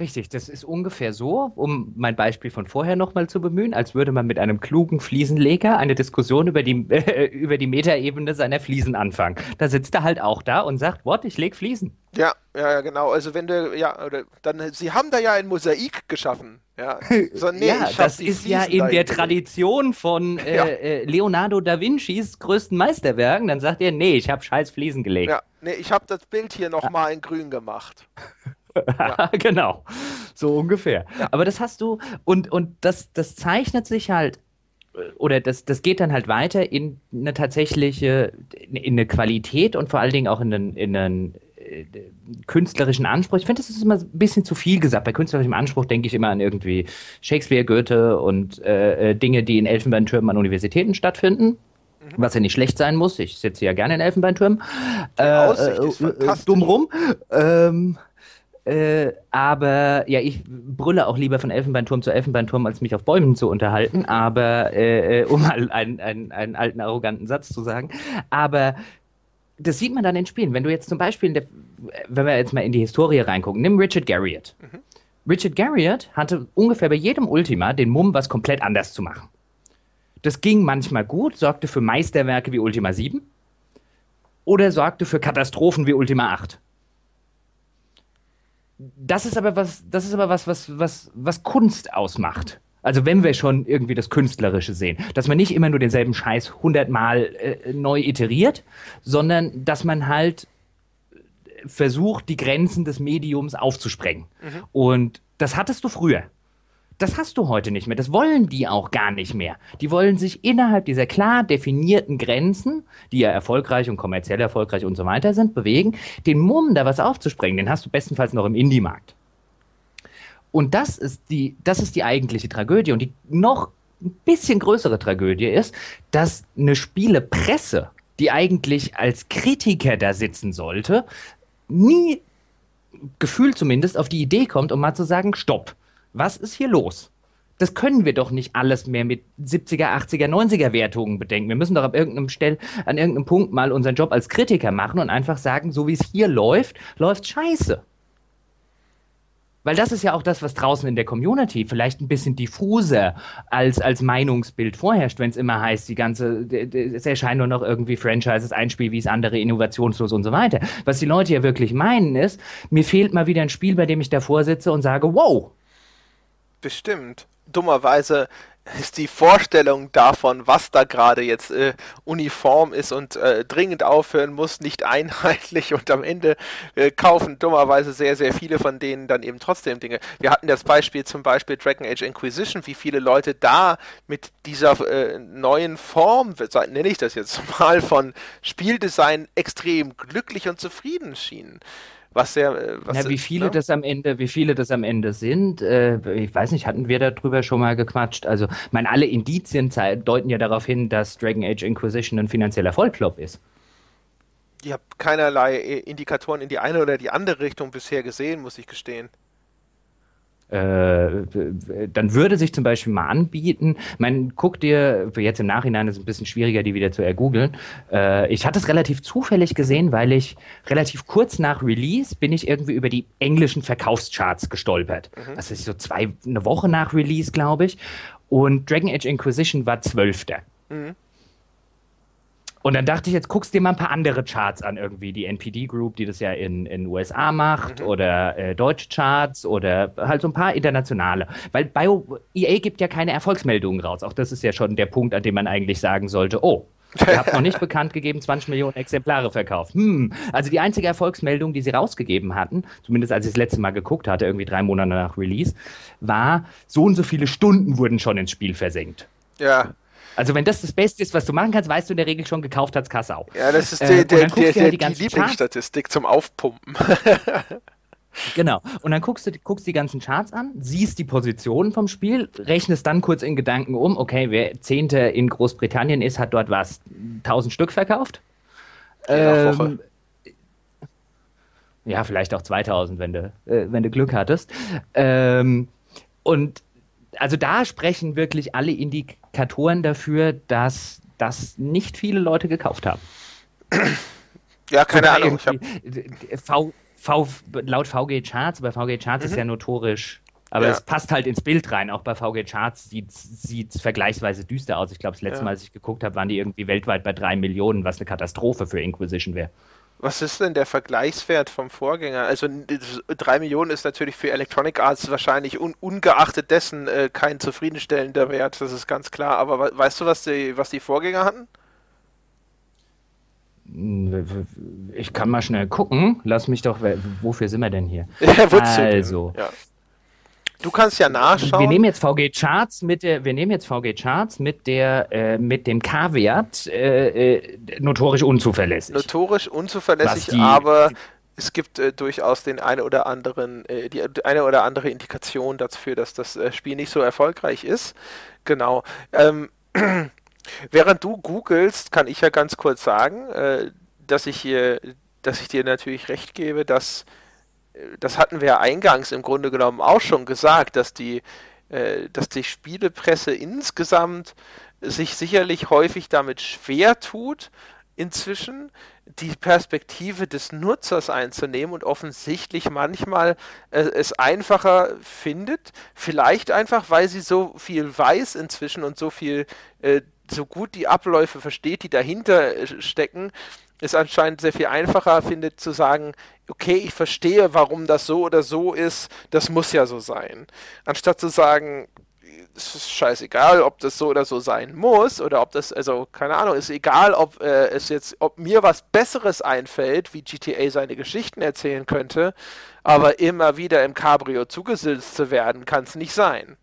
Richtig, das ist ungefähr so, um mein Beispiel von vorher nochmal zu bemühen, als würde man mit einem klugen Fliesenleger eine Diskussion über die, (laughs) äh, über die Metaebene seiner Fliesen anfangen. Da sitzt er halt auch da und sagt, what, ich leg Fliesen. Ja, ja, genau. Also wenn du, ja, oder, dann, sie haben da ja ein Mosaik geschaffen. Ja, (laughs) so, nee, ja das ist ja in der Tradition von äh, ja. äh, Leonardo da Vincis größten Meisterwerken. Dann sagt er, nee, ich habe scheiß Fliesen gelegt. Ja, nee, ich habe das Bild hier nochmal ja. in grün gemacht. (laughs) Ja. (laughs) genau, so ungefähr. Ja. Aber das hast du, und, und das, das zeichnet sich halt, oder das, das geht dann halt weiter in eine tatsächliche, in eine Qualität und vor allen Dingen auch in einen, in einen äh, künstlerischen Anspruch. Ich finde, das ist immer ein bisschen zu viel gesagt. Bei künstlerischem Anspruch denke ich immer an irgendwie Shakespeare, Goethe und äh, äh Dinge, die in Elfenbeintürmen an Universitäten stattfinden. Mhm. Was ja nicht schlecht sein muss. Ich sitze ja gerne in Elfenbeintürmen. Die Aussicht ist fantastisch. Dumm rum. Ähm, äh, aber ja, ich brülle auch lieber von Elfenbeinturm zu Elfenbeinturm, als mich auf Bäumen zu unterhalten. Aber äh, äh um mal einen, einen, einen alten, arroganten Satz zu sagen. Aber das sieht man dann in Spielen. Wenn du jetzt zum Beispiel, der, wenn wir jetzt mal in die Historie reingucken, nimm Richard Garriott. Mhm. Richard Garriott hatte ungefähr bei jedem Ultima den Mumm, was komplett anders zu machen. Das ging manchmal gut, sorgte für Meisterwerke wie Ultima 7 oder sorgte für Katastrophen wie Ultima 8 das ist aber was, das ist aber was, was, was, was Kunst ausmacht. Also wenn wir schon irgendwie das Künstlerische sehen, dass man nicht immer nur denselben Scheiß hundertmal äh, neu iteriert, sondern dass man halt versucht, die Grenzen des Mediums aufzusprengen. Mhm. Und das hattest du früher. Das hast du heute nicht mehr. Das wollen die auch gar nicht mehr. Die wollen sich innerhalb dieser klar definierten Grenzen, die ja erfolgreich und kommerziell erfolgreich und so weiter sind, bewegen. Den Mumm, da was aufzusprengen, den hast du bestenfalls noch im Indie-Markt. Und das ist die, das ist die eigentliche Tragödie. Und die noch ein bisschen größere Tragödie ist, dass eine Spielepresse, die eigentlich als Kritiker da sitzen sollte, nie gefühlt zumindest auf die Idee kommt, um mal zu sagen, stopp was ist hier los? Das können wir doch nicht alles mehr mit 70er, 80er, 90er Wertungen bedenken. Wir müssen doch ab irgendeinem Stell, an irgendeinem Punkt mal unseren Job als Kritiker machen und einfach sagen, so wie es hier läuft, läuft scheiße. Weil das ist ja auch das, was draußen in der Community vielleicht ein bisschen diffuser als, als Meinungsbild vorherrscht, wenn es immer heißt, die ganze, es erscheinen nur noch irgendwie Franchises, ein Spiel wie es andere, innovationslos und so weiter. Was die Leute ja wirklich meinen ist, mir fehlt mal wieder ein Spiel, bei dem ich davor sitze und sage, wow, Bestimmt. Dummerweise ist die Vorstellung davon, was da gerade jetzt äh, uniform ist und äh, dringend aufhören muss, nicht (laughs) einheitlich und am Ende äh, kaufen dummerweise sehr, sehr viele von denen dann eben trotzdem Dinge. Wir hatten das Beispiel zum Beispiel Dragon Age Inquisition, wie viele Leute da mit dieser äh, neuen Form, nenne ich das jetzt (laughs) mal, von Spieldesign extrem glücklich und zufrieden schienen was sehr. Äh, was, ja, wie viele ne? das am Ende, wie viele das am Ende sind, äh, ich weiß nicht, hatten wir darüber schon mal gequatscht. Also, ich meine, alle Indizien deuten ja darauf hin, dass Dragon Age Inquisition ein finanzieller Vollklop ist. Ich habe keinerlei äh, Indikatoren in die eine oder die andere Richtung bisher gesehen, muss ich gestehen. Äh, dann würde sich zum Beispiel mal anbieten, man guckt dir, jetzt im Nachhinein ist es ein bisschen schwieriger, die wieder zu ergoogeln. Äh, ich hatte es relativ zufällig gesehen, weil ich relativ kurz nach Release bin ich irgendwie über die englischen Verkaufscharts gestolpert. Mhm. Das ist so zwei, eine Woche nach Release, glaube ich. Und Dragon Age Inquisition war Zwölfter. Mhm. Und dann dachte ich, jetzt guckst du dir mal ein paar andere Charts an, irgendwie die NPD Group, die das ja in den USA macht, mhm. oder äh, deutsche Charts oder halt so ein paar internationale. Weil Bio EA gibt ja keine Erfolgsmeldungen raus. Auch das ist ja schon der Punkt, an dem man eigentlich sagen sollte, oh, Ihr habt noch nicht (laughs) bekannt gegeben, 20 Millionen Exemplare verkauft. Hm. Also die einzige Erfolgsmeldung, die sie rausgegeben hatten, zumindest als ich das letzte Mal geguckt hatte, irgendwie drei Monate nach Release, war, so und so viele Stunden wurden schon ins Spiel versenkt. Ja. Also wenn das das Beste ist, was du machen kannst, weißt du in der Regel schon, gekauft hat's Kassau. Ja, das ist äh, der, der, der, halt die, die Lieblingsstatistik zum Aufpumpen. (laughs) Genau. Und dann guckst du guckst die ganzen Charts an, siehst die Positionen vom Spiel, rechnest dann kurz in Gedanken um, okay, wer Zehnte in Großbritannien ist, hat dort was, 1000 Stück verkauft. Ähm, ja, vielleicht auch 2000, wenn du, äh, wenn du Glück hattest. Ähm, und also da sprechen wirklich alle Indikatoren dafür, dass das nicht viele Leute gekauft haben. (clears throat) Ja, keine Ahnung. V, v, laut VG Charts, bei VG Charts mhm. ist ja notorisch, aber ja. es passt halt ins Bild rein. Auch bei VG Charts sieht es vergleichsweise düster aus. Ich glaube, das letzte ja. Mal, als ich geguckt habe, waren die irgendwie weltweit bei drei Millionen, was eine Katastrophe für Inquisition wäre. Was ist denn der Vergleichswert vom Vorgänger? Also 3 Millionen ist natürlich für Electronic Arts wahrscheinlich un ungeachtet dessen äh, kein zufriedenstellender Wert, das ist ganz klar. Aber weißt du, was die, was die Vorgänger hatten? Ich kann mal schnell gucken. Lass mich doch. Wofür sind wir denn hier? (laughs) also, ja. Du kannst ja nachschauen. Wir nehmen jetzt VG Charts mit der, wir nehmen jetzt VG Charts mit der, äh, mit dem K-Wert äh, äh, notorisch unzuverlässig. Notorisch unzuverlässig, die, aber es gibt äh, durchaus den eine oder anderen, äh, die eine oder andere Indikation dafür, dass das äh, Spiel nicht so erfolgreich ist. Genau. Ähm, (clears throat) während du googelst, kann ich ja ganz kurz sagen, dass ich hier, dass ich dir natürlich recht gebe, dass das hatten wir eingangs im Grunde genommen auch schon gesagt, dass die, äh, dass die Spielepresse insgesamt sich sicherlich häufig damit schwer tut, inzwischen die Perspektive des Nutzers einzunehmen und offensichtlich manchmal äh, es einfacher findet, vielleicht einfach, weil sie so viel weiß inzwischen und so viel, äh, so gut die Abläufe versteht, die dahinter äh, stecken, es anscheinend sehr viel einfacher findet zu sagen, okay, ich verstehe, warum das so oder so ist, das muss ja so sein. Anstatt zu sagen, es ist scheißegal, ob das so oder so sein muss oder ob das, also keine Ahnung, ist egal, ob äh, es jetzt, ob mir was Besseres einfällt, wie GTA seine Geschichten erzählen könnte, aber immer wieder im Cabrio zugesülzt zu werden, kann es nicht sein.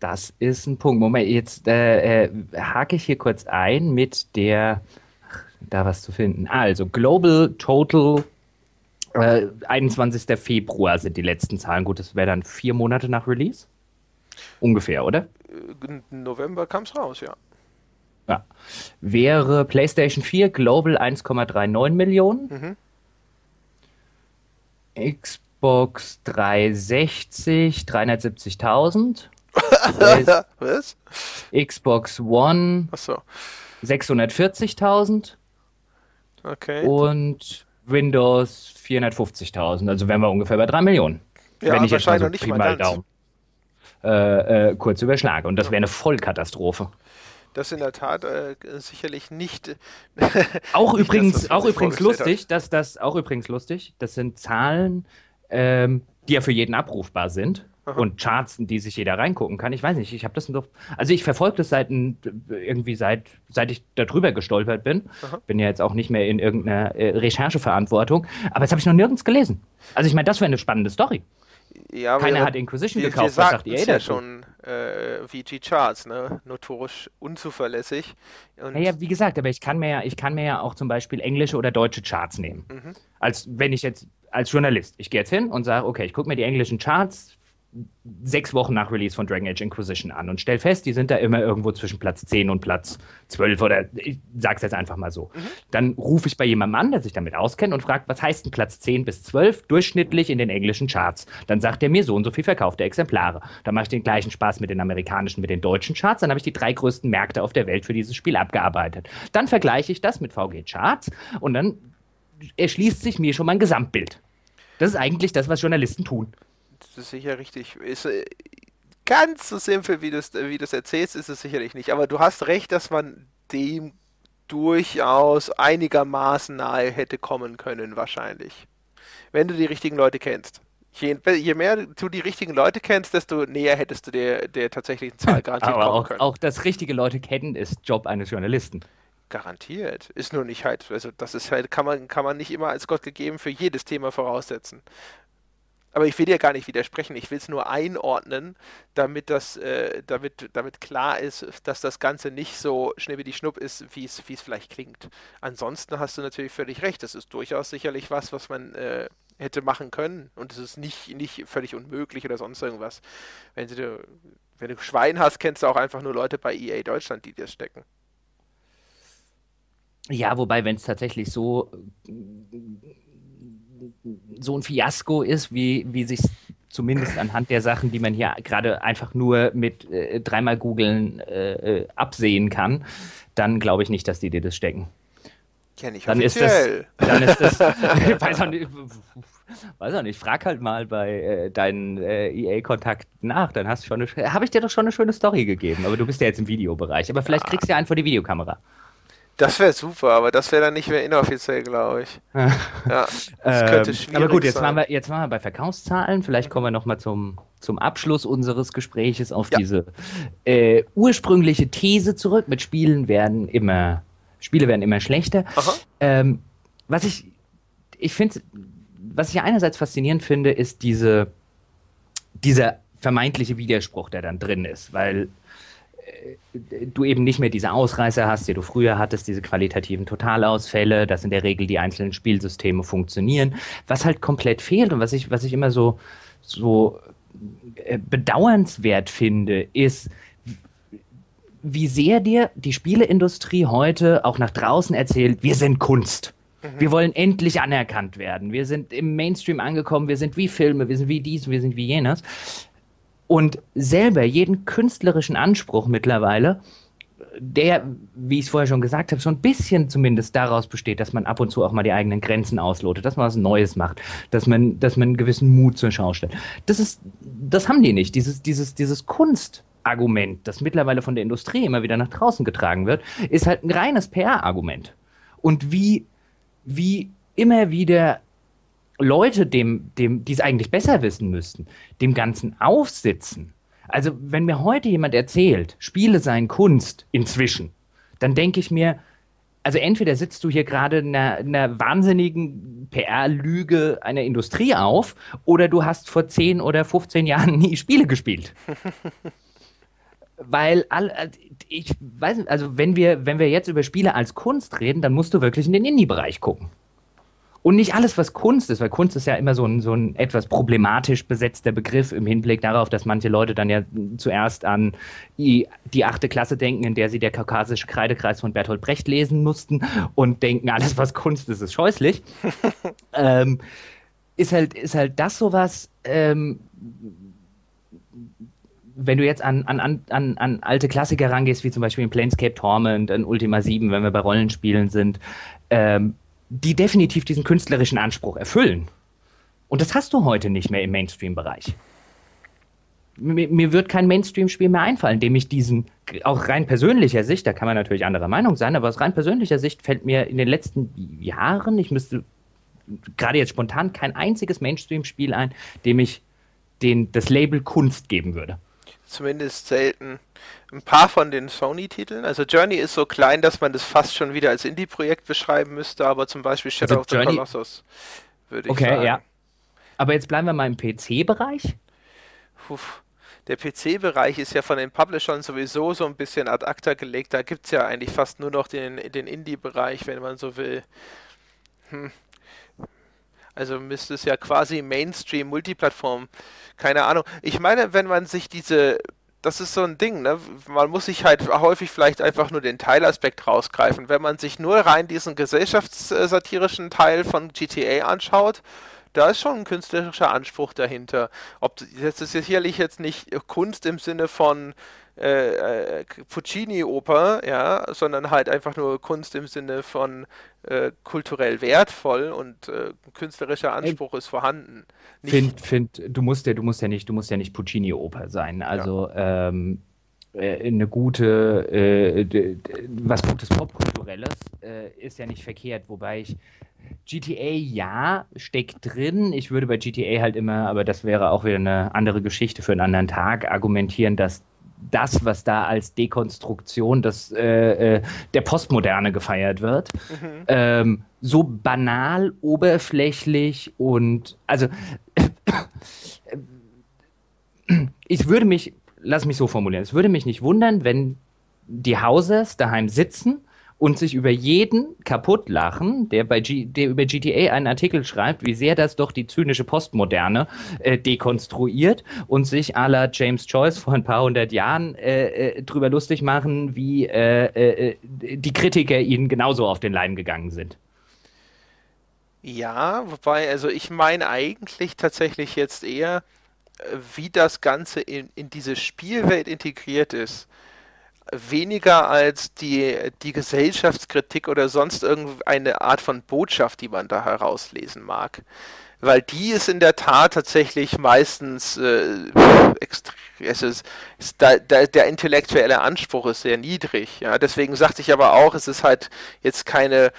Das ist ein Punkt. Moment, jetzt äh, äh, hake ich hier kurz ein mit der, da was zu finden. Also Global Total äh, 21. Februar sind die letzten Zahlen. Gut, das wäre dann vier Monate nach Release. Ungefähr, oder? Im November kam es raus, ja. Ja. Wäre PlayStation 4 Global 1,39 Millionen. Mhm. Xbox 360 370.000. (laughs) Was? Xbox One Achso. 640.000. Okay. Und Windows 450.000. Also wären wir ungefähr bei 3 Millionen. Ja, wenn ich jetzt mal so nicht mal. Daumen äh, äh, kurz überschlage. Und das wäre eine Vollkatastrophe. Das in der Tat äh, sicherlich nicht. (laughs) Auch nicht übrigens, das, auch übrigens lustig, dass das auch übrigens lustig, das sind Zahlen, ähm, die ja für jeden abrufbar sind. Aha. Und Charts, in die sich jeder reingucken kann. Ich weiß nicht, ich habe das noch. Also ich verfolge das seit irgendwie seit, seit ich darüber gestolpert bin. Aha. Bin ja jetzt auch nicht mehr in irgendeiner äh, Rechercheverantwortung. Aber das habe ich noch nirgends gelesen. Also ich meine, das wäre eine spannende Story. Ja, Keiner wir- hat Inquisition wir, gekauft. Wir Was sagt ihr sagten's ja schon, äh, VG Charts, ne? Notorisch unzuverlässig. Und Naja, wie gesagt, aber ich kann mir ja, ich kann mir ja auch zum Beispiel englische oder deutsche Charts nehmen. Mhm. Als wenn ich jetzt als Journalist, ich gehe jetzt hin und sage, okay, ich gucke mir die englischen Charts sechs Wochen nach Release von Dragon Age Inquisition an und stell fest, die sind da immer irgendwo zwischen Platz 10 und Platz 12 oder ich sag's jetzt einfach mal so. Dann rufe ich bei jemandem an, der sich damit auskennt und fragt, was heißt denn Platz 10 bis 12 durchschnittlich in den englischen Charts? Dann sagt er mir so und so viel verkaufte Exemplare. Dann mache ich den gleichen Spaß mit den amerikanischen, mit den deutschen Charts. Dann habe ich die drei größten Märkte auf der Welt für dieses Spiel abgearbeitet. Dann vergleiche ich das mit VG Charts und dann erschließt sich mir schon mal ein Gesamtbild. Das ist eigentlich das, was Journalisten tun. Das ist sicher richtig. Ist, äh, ganz so simpel, wie du es wie du's erzählst, ist es sicherlich nicht. Aber du hast recht, dass man dem durchaus einigermaßen nahe hätte kommen können, wahrscheinlich. Wenn du die richtigen Leute kennst. Je, je mehr du die richtigen Leute kennst, desto näher hättest du der, der tatsächlichen Zahl (laughs) garantiert Aber kommen auch, können. auch das richtige Leute kennen ist Job eines Journalisten. Garantiert. Ist nur nicht halt, also das ist halt, kann man, kann man nicht immer als Gott gegeben für jedes Thema voraussetzen. Aber ich will dir gar nicht widersprechen, ich will es nur einordnen, damit das, äh, damit, damit klar ist, dass das Ganze nicht so schnippidi schnupp ist, wie es, vielleicht klingt. Ansonsten hast du natürlich völlig recht, das ist durchaus sicherlich was, was man äh, hätte machen können. Und es ist nicht, nicht völlig unmöglich oder sonst irgendwas. Wenn du, wenn du Schwein hast, kennst du auch einfach nur Leute bei EA Deutschland, die dir stecken. Ja, wobei, wenn es tatsächlich so, so ein Fiasko ist, wie, wie sich zumindest anhand der Sachen, die man hier gerade einfach nur mit äh, dreimal googeln äh, äh, absehen kann, dann glaube ich nicht, dass die dir das stecken. Ja, nicht Dann ist das, offiziell. dann ist das, ich (laughs) weiß auch nicht, weiß auch nicht, frag halt mal bei äh, deinen äh, EA-Kontakten nach, dann hast du schon eine, habe ich dir doch schon eine schöne Story gegeben, aber du bist ja jetzt im Videobereich, aber vielleicht kriegst du ja einen vor die Videokamera. Das wäre super, aber das wäre dann nicht mehr inoffiziell, glaube ich. (laughs) Ja, das könnte Ähm, schwierig aber gut, jetzt sein. waren wir, jetzt waren wir bei Verkaufszahlen. Vielleicht kommen wir nochmal zum, zum Abschluss unseres Gespräches auf Ja. diese äh, ursprüngliche These zurück. Mit Spielen werden immer, Spiele werden immer schlechter. Ähm, was ich, ich finde, was ich einerseits faszinierend finde, ist diese, dieser vermeintliche Widerspruch, der dann drin ist, weil du eben nicht mehr diese Ausreißer hast, die du früher hattest, diese qualitativen Totalausfälle, dass in der Regel die einzelnen Spielsysteme funktionieren. Was halt komplett fehlt und was ich, was ich immer so, so äh, bedauernswert finde, ist, wie sehr dir die Spieleindustrie heute auch nach draußen erzählt, wir sind Kunst. Mhm. Wir wollen endlich anerkannt werden. Wir sind im Mainstream angekommen. Wir sind wie Filme. Wir sind wie dies. Wir sind wie jenes und selber jeden künstlerischen Anspruch mittlerweile, der, wie ich es vorher schon gesagt habe, schon ein bisschen zumindest daraus besteht, dass man ab und zu auch mal die eigenen Grenzen auslotet, dass man was Neues macht, dass man, dass man einen gewissen Mut zur Schau stellt. Das ist, das haben die nicht. Dieses, dieses, dieses Kunstargument, das mittlerweile von der Industrie immer wieder nach draußen getragen wird, ist halt ein reines PR-Argument. Und wie, wie immer wieder Leute, dem, dem, die es eigentlich besser wissen müssten, dem Ganzen aufsitzen. Also, wenn mir heute jemand erzählt, Spiele seien Kunst inzwischen, dann denke ich mir, also entweder sitzt du hier gerade einer, einer wahnsinnigen PR-Lüge einer Industrie auf, oder du hast vor 10 oder 15 Jahren (laughs) nie Spiele gespielt. Weil all, ich weiß, also wenn wir, wenn wir jetzt über Spiele als Kunst reden, dann musst du wirklich in den Indie-Bereich gucken. Und nicht alles, was Kunst ist, weil Kunst ist ja immer so ein, so ein etwas problematisch besetzter Begriff im Hinblick darauf, dass manche Leute dann ja zuerst an die, die achte Klasse denken, in der sie der kaukasische Kreidekreis von Bertolt Brecht lesen mussten und denken, alles, was Kunst ist, ist scheußlich. (laughs) ähm, ist, halt, ist halt das sowas, ähm, wenn du jetzt an, an, an, an alte Klassiker rangehst, wie zum Beispiel in Planescape Torment, in Ultima 7, wenn wir bei Rollenspielen sind, ähm, die definitiv diesen künstlerischen Anspruch erfüllen. Und das hast du heute nicht mehr im Mainstream-Bereich. Mir, mir, wird kein Mainstream-Spiel mehr einfallen, dem ich diesen, auch rein persönlicher Sicht, da kann man natürlich anderer Meinung sein, aber aus rein persönlicher Sicht fällt mir in den letzten Jahren, ich müsste gerade jetzt spontan kein einziges Mainstream-Spiel ein, dem ich den, das Label Kunst geben würde zumindest selten ein paar von den Sony-Titeln. Also Journey ist so klein, dass man das fast schon wieder als Indie-Projekt beschreiben müsste, aber zum Beispiel Shadow also of the Journey... Colossus würde ich okay, sagen. Okay, ja. Aber jetzt bleiben wir mal im PC-Bereich. Der PC-Bereich ist ja von den Publishern sowieso so ein bisschen ad acta gelegt. Da gibt es ja eigentlich fast nur noch den, den Indie-Bereich, wenn man so will. Hm. Also müsste es ja quasi Mainstream, Multiplattform, keine Ahnung. Ich meine, wenn man sich diese, das ist so ein Ding, ne? Man muss sich halt häufig vielleicht einfach nur den Teilaspekt rausgreifen. Wenn man sich nur rein diesen gesellschaftssatirischen Teil von GTA anschaut, da ist schon ein künstlerischer Anspruch dahinter. Ob das ist sicherlich jetzt nicht Kunst im Sinne von äh, äh, Puccini-Oper, ja, sondern halt einfach nur Kunst im Sinne von äh, kulturell wertvoll und äh, künstlerischer Anspruch Ey, ist vorhanden. Find, find, du musst ja, du musst ja nicht, du musst ja nicht Puccini-Oper sein. Also ja. ähm, äh, eine gute, äh, was Gutes Popkulturelles ist ja nicht verkehrt, wobei ich GTA ja steckt drin. Ich würde bei GTA halt immer, aber das wäre auch wieder eine andere Geschichte für einen anderen Tag, argumentieren, dass das, was da als Dekonstruktion des, äh, äh, der Postmoderne gefeiert wird, mhm. ähm, so banal, oberflächlich und also (clears throat) ich würde mich, lass mich so formulieren, es würde mich nicht wundern, wenn die Hausers daheim sitzen und sich über jeden kaputt lachen, der, bei G der über GTA einen Artikel schreibt, wie sehr das doch die zynische Postmoderne äh, dekonstruiert und sich à la James Joyce vor ein paar hundert Jahren äh, äh, drüber lustig machen, wie äh, äh, die Kritiker ihnen genauso auf den Leim gegangen sind. Ja, wobei, also ich meine eigentlich tatsächlich jetzt eher, äh, wie das Ganze in, in diese Spielwelt integriert ist weniger als die, die Gesellschaftskritik oder sonst irgendeine Art von Botschaft, die man da herauslesen mag. Weil die ist in der Tat tatsächlich meistens äh, es ist, ist da, da, der intellektuelle Anspruch ist sehr niedrig. Ja? Deswegen sagte ich aber auch, es ist halt jetzt keine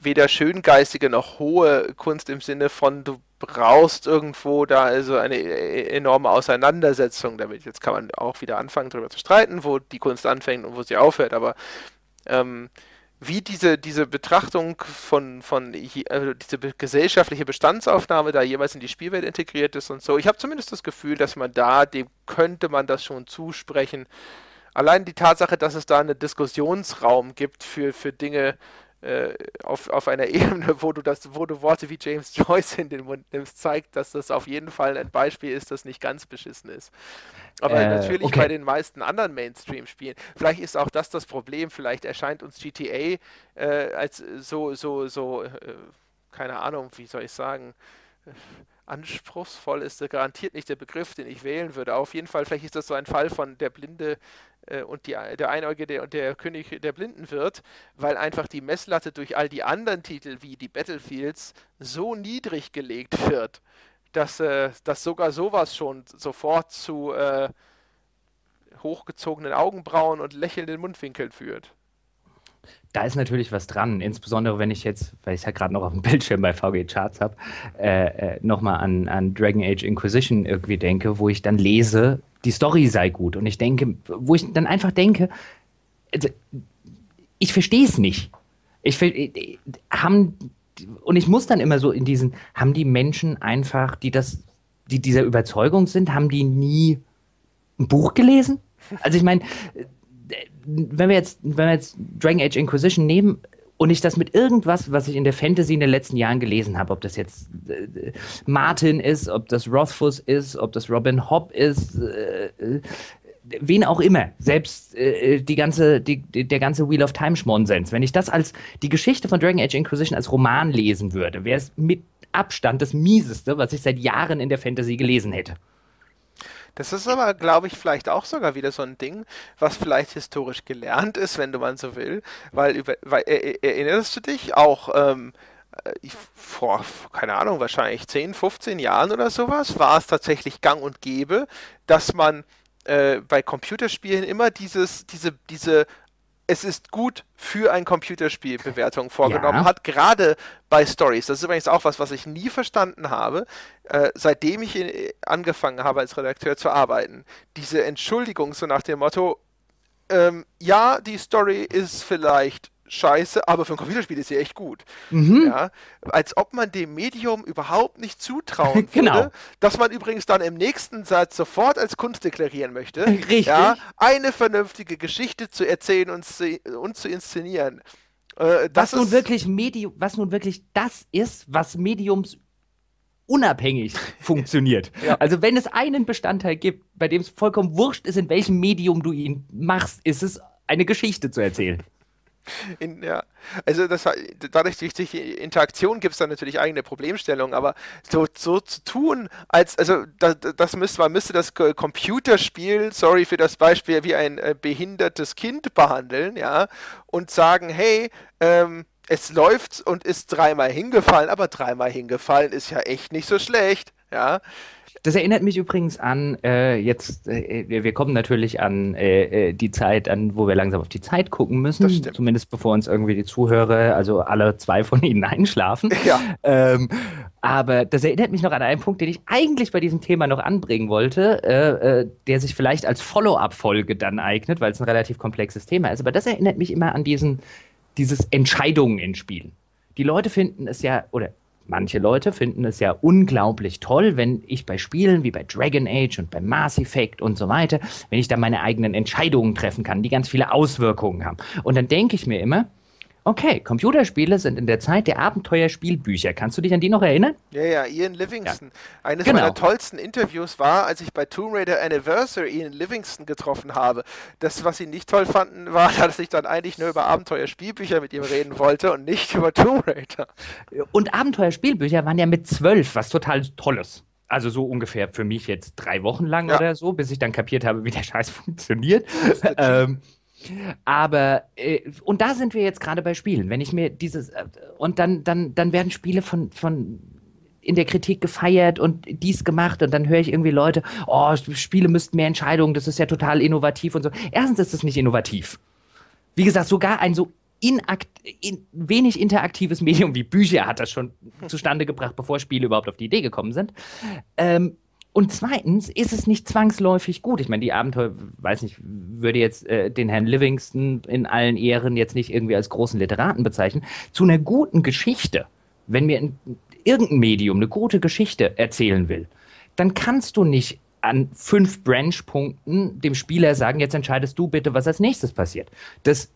weder schöngeistige noch hohe Kunst im Sinne von du brauchst irgendwo da also eine e-, enorme Auseinandersetzung damit. Jetzt kann man auch wieder anfangen, darüber zu streiten, wo die Kunst anfängt und wo sie aufhört, aber ähm, wie diese, diese Betrachtung von, von also diese gesellschaftliche Bestandsaufnahme da jeweils in die Spielwelt integriert ist und so. Ich habe zumindest das Gefühl, dass man da, dem könnte man das schon zusprechen. allein die Tatsache, dass es da einen Diskussionsraum gibt für, für Dinge, äh, auf, auf einer (laughs) Ebene, wo du das, wo du Worte wie James (laughs) Joyce in den Mund nimmst, zeigt, dass das auf jeden Fall ein Beispiel ist, das nicht ganz beschissen ist. Aber äh, natürlich okay. bei den meisten anderen Mainstream-Spielen. Vielleicht ist auch das das Problem. Vielleicht erscheint uns GTA äh, als so, so, so, äh, keine Ahnung, wie soll ich sagen, anspruchsvoll ist garantiert nicht der Begriff, den ich wählen würde. Auf jeden Fall, vielleicht ist das so ein Fall von der Blinde äh, und die, der Einäugige und der König der Blinden wird, weil einfach die Messlatte durch all die anderen Titel wie die Battlefields so niedrig gelegt wird, dass, äh, dass sogar sowas schon sofort zu äh, hochgezogenen Augenbrauen und lächelnden Mundwinkeln führt. Da ist natürlich was dran, insbesondere wenn ich jetzt, weil ich ja gerade noch auf dem (laughs) Bildschirm bei VG Charts habe, äh, äh, nochmal an, an Dragon Age Inquisition irgendwie denke, wo ich dann lese, die Story sei gut. Und ich denke, wo ich dann einfach denke, also, ich verstehe es nicht. Ich äh, haben und ich muss dann immer so in diesen, haben die Menschen einfach, die das, die dieser Überzeugung sind, haben die nie ein Buch gelesen? Also ich meine, wenn wir jetzt, wenn wir jetzt Dragon Age Inquisition nehmen und ich das mit irgendwas, was ich in der Fantasy in den letzten Jahren gelesen habe, ob das jetzt äh, Martin ist, ob das Rothfuss ist, ob das Robin Hobb ist, äh, wen auch immer, selbst äh, die ganze, die, der ganze Wheel of Time Schmonsens, wenn ich das als die Geschichte von Dragon Age Inquisition als Roman lesen würde, wäre es mit Abstand das mieseste, was ich seit Jahren in der Fantasy gelesen hätte. Das ist aber, glaube ich, vielleicht auch sogar wieder so ein Ding, was vielleicht historisch gelernt ist, wenn du man so will, weil, über, weil erinnerst du dich auch ähm, äh, vor, keine Ahnung, wahrscheinlich 10, 15 Jahren oder sowas, war es tatsächlich gang und gäbe, dass man äh, bei Computerspielen immer dieses, diese, diese es ist gut für ein Computerspiel Bewertung vorgenommen ja. hat, gerade bei Stories. Das ist übrigens auch was, was ich nie verstanden habe, äh, seitdem ich in, angefangen habe als Redakteur zu arbeiten. Diese Entschuldigung so nach dem Motto, ähm, ja, die Story ist vielleicht scheiße, aber für ein Computerspiel ist sie echt gut. Mhm. Ja, als ob man dem Medium überhaupt nicht zutrauen (laughs) genau. würde, dass man übrigens dann im nächsten Satz sofort als Kunst deklarieren möchte, (laughs) Richtig. Ja, eine vernünftige Geschichte zu erzählen und, und zu inszenieren. Äh, was nun wirklich Medium, was nun wirklich das ist, was Mediums unabhängig (laughs) funktioniert. ja. Also wenn es einen Bestandteil gibt, bei dem es vollkommen wurscht ist, in welchem Medium du ihn machst, ist es eine Geschichte zu erzählen. In, ja, also das, dadurch durch die Interaktion gibt es dann natürlich eigene Problemstellungen, aber so, so zu tun, als, also das, das müsste, man müsste das Computerspiel, sorry für das Beispiel, wie ein äh, behindertes Kind behandeln, ja, und sagen, hey, ähm, es läuft und ist dreimal hingefallen, aber dreimal hingefallen ist ja echt nicht so schlecht, ja. Das erinnert mich übrigens an, äh, jetzt, äh, wir kommen natürlich an äh, äh, die Zeit, an wo wir langsam auf die Zeit gucken müssen, zumindest bevor uns irgendwie die Zuhörer, also alle zwei von ihnen (laughs) einschlafen. Ja. Ähm, aber das erinnert mich noch an einen Punkt, den ich eigentlich bei diesem Thema noch anbringen wollte, äh, äh, der sich vielleicht als Follow-up-Folge dann eignet, weil es ein relativ komplexes Thema ist. Aber das erinnert mich immer an diesen, dieses Entscheidungen in Spielen. Die Leute finden es ja, oder Manche Leute finden es ja unglaublich toll, wenn ich bei Spielen wie bei Dragon Age und bei Mass Effect und so weiter, wenn ich da meine eigenen Entscheidungen treffen kann, die ganz viele Auswirkungen haben. Und dann denke ich mir immer, Okay, Computerspiele sind in der Zeit der Abenteuerspielbücher. Kannst du dich an die noch erinnern? Ja, ja, Ian Livingston. Ja. Eines genau. meiner tollsten Interviews war, als ich bei Tomb Raider Anniversary Ian Livingston getroffen habe. Das, was sie nicht toll fanden, war, (laughs) dass ich dann eigentlich nur über Abenteuerspielbücher mit ihm reden wollte und nicht über Tomb Raider. Und Abenteuerspielbücher waren ja mit zwölf was total Tolles. Also so ungefähr für mich jetzt drei Wochen lang ja. oder so, bis ich dann kapiert habe, wie der Scheiß (laughs) funktioniert. Ähm, aber, äh, und da sind wir jetzt gerade bei Spielen. Wenn ich mir dieses, äh, und dann, dann, dann werden Spiele von, von in der Kritik gefeiert und dies gemacht und dann höre ich irgendwie Leute, oh, Spiele müssten mehr Entscheidungen, das ist ja total innovativ und so. Erstens ist es nicht innovativ. Wie gesagt, sogar ein so inakt in, wenig interaktives Medium wie Bücher hat das schon zustande gebracht, bevor Spiele überhaupt auf die Idee gekommen sind. Ähm, und zweitens ist es nicht zwangsläufig gut. Ich meine, die Abenteuer, weiß nicht, würde jetzt äh, den Herrn Livingston in allen Ehren jetzt nicht irgendwie als großen Literaten bezeichnen. Zu einer guten Geschichte, wenn mir in, irgendein Medium eine gute Geschichte erzählen will, dann kannst du nicht an fünf Branch-Punkten dem Spieler sagen, jetzt entscheidest du bitte, was als nächstes passiert. Das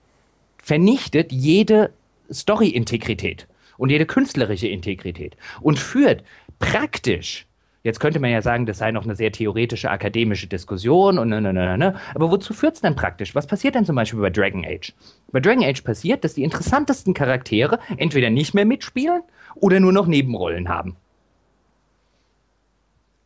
vernichtet jede Story-Integrität und jede künstlerische Integrität und führt praktisch Jetzt könnte man ja sagen, das sei noch eine sehr theoretische akademische Diskussion und ne, ne, ne, ne. Aber wozu führt es denn praktisch? Was passiert denn zum Beispiel bei Dragon Age? Bei Dragon Age passiert, dass die interessantesten Charaktere entweder nicht mehr mitspielen oder nur noch Nebenrollen haben.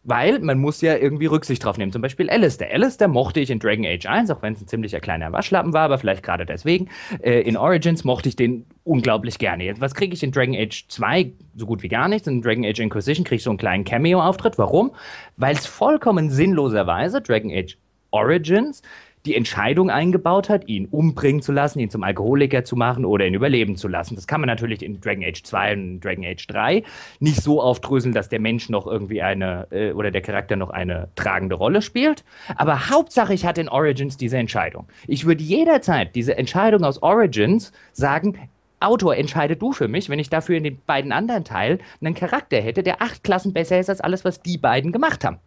Weil man muss ja irgendwie Rücksicht drauf nehmen. Zum Beispiel Alistair. Alistair mochte ich in Dragon Age 1, auch wenn es ein ziemlicher kleiner Waschlappen war, aber vielleicht gerade deswegen. Äh, in Origins mochte ich den unglaublich gerne. Jetzt, was kriege ich in Dragon Age 2? So gut wie gar nichts. In Dragon Age Inquisition kriege ich so einen kleinen Cameo-Auftritt. Warum? Weil es vollkommen sinnloserweise Dragon Age Origins die Entscheidung eingebaut hat, ihn umbringen zu lassen, ihn zum Alkoholiker zu machen oder ihn überleben zu lassen. Das kann man natürlich in Dragon Age 2 und Dragon Age 3 nicht so aufdröseln, dass der Mensch noch irgendwie eine äh, oder der Charakter noch eine tragende Rolle spielt. Aber Hauptsache, ich hatte in Origins diese Entscheidung. Ich würde jederzeit diese Entscheidung aus Origins sagen, Autor, entscheide du für mich, wenn ich dafür in den beiden anderen Teilen einen Charakter hätte, der acht Klassen besser ist als alles, was die beiden gemacht haben.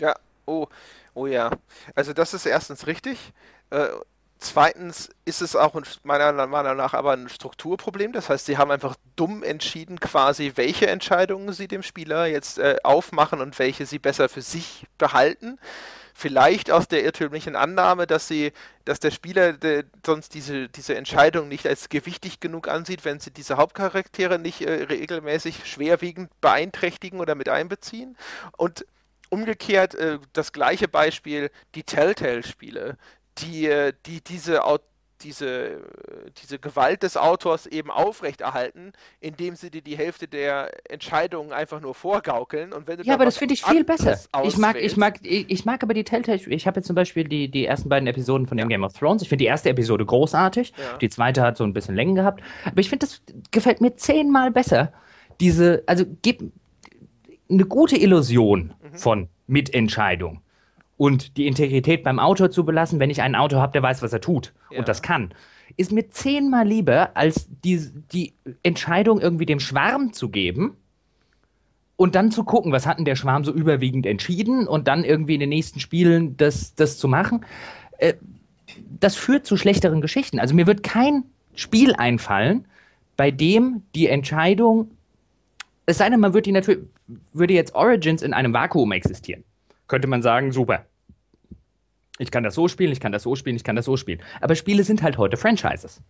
Ja, oh, Oh ja, also das ist erstens richtig. Äh, zweitens ist es auch meiner Meinung nach aber ein Strukturproblem. Das heißt, sie haben einfach dumm entschieden, quasi, welche Entscheidungen sie dem Spieler jetzt äh, aufmachen und welche sie besser für sich behalten. Vielleicht aus der irrtümlichen Annahme, dass sie, dass der Spieler de, sonst diese, diese Entscheidung nicht als gewichtig genug ansieht, wenn sie diese Hauptcharaktere nicht äh, regelmäßig schwerwiegend beeinträchtigen oder mit einbeziehen. Und umgekehrt äh, das gleiche Beispiel, die Telltale-Spiele, die, äh, die diese, diese, diese Gewalt des Autors eben aufrechterhalten, indem sie dir die Hälfte der Entscheidungen einfach nur vorgaukeln. Und wenn du ja, aber das finde ich viel besser. Ich mag, ich, mag, ich mag aber die Telltale, ich habe jetzt zum Beispiel die, die ersten beiden Episoden von dem. Game of Thrones. Ich finde die erste Episode großartig, ja. die zweite hat so ein bisschen Längen gehabt, aber ich finde, das gefällt mir zehnmal besser. Diese, also gib, eine gute Illusion mhm. von Mitentscheidung und die Integrität beim Autor zu belassen, wenn ich einen Autor habe, der weiß, was er tut ja. und das kann, ist mir zehnmal lieber, als die, die Entscheidung irgendwie dem Schwarm zu geben und dann zu gucken, was hat denn der Schwarm so überwiegend entschieden und dann irgendwie in den nächsten Spielen das, das zu machen. Äh, das führt zu schlechteren Geschichten. Also mir wird kein Spiel einfallen, bei dem die Entscheidung es sei denn, man würde, natürlich, würde jetzt Origins in einem Vakuum existieren. Könnte man sagen, super. Ich kann das so spielen, ich kann das so spielen, ich kann das so spielen. Aber Spiele sind halt heute Franchises.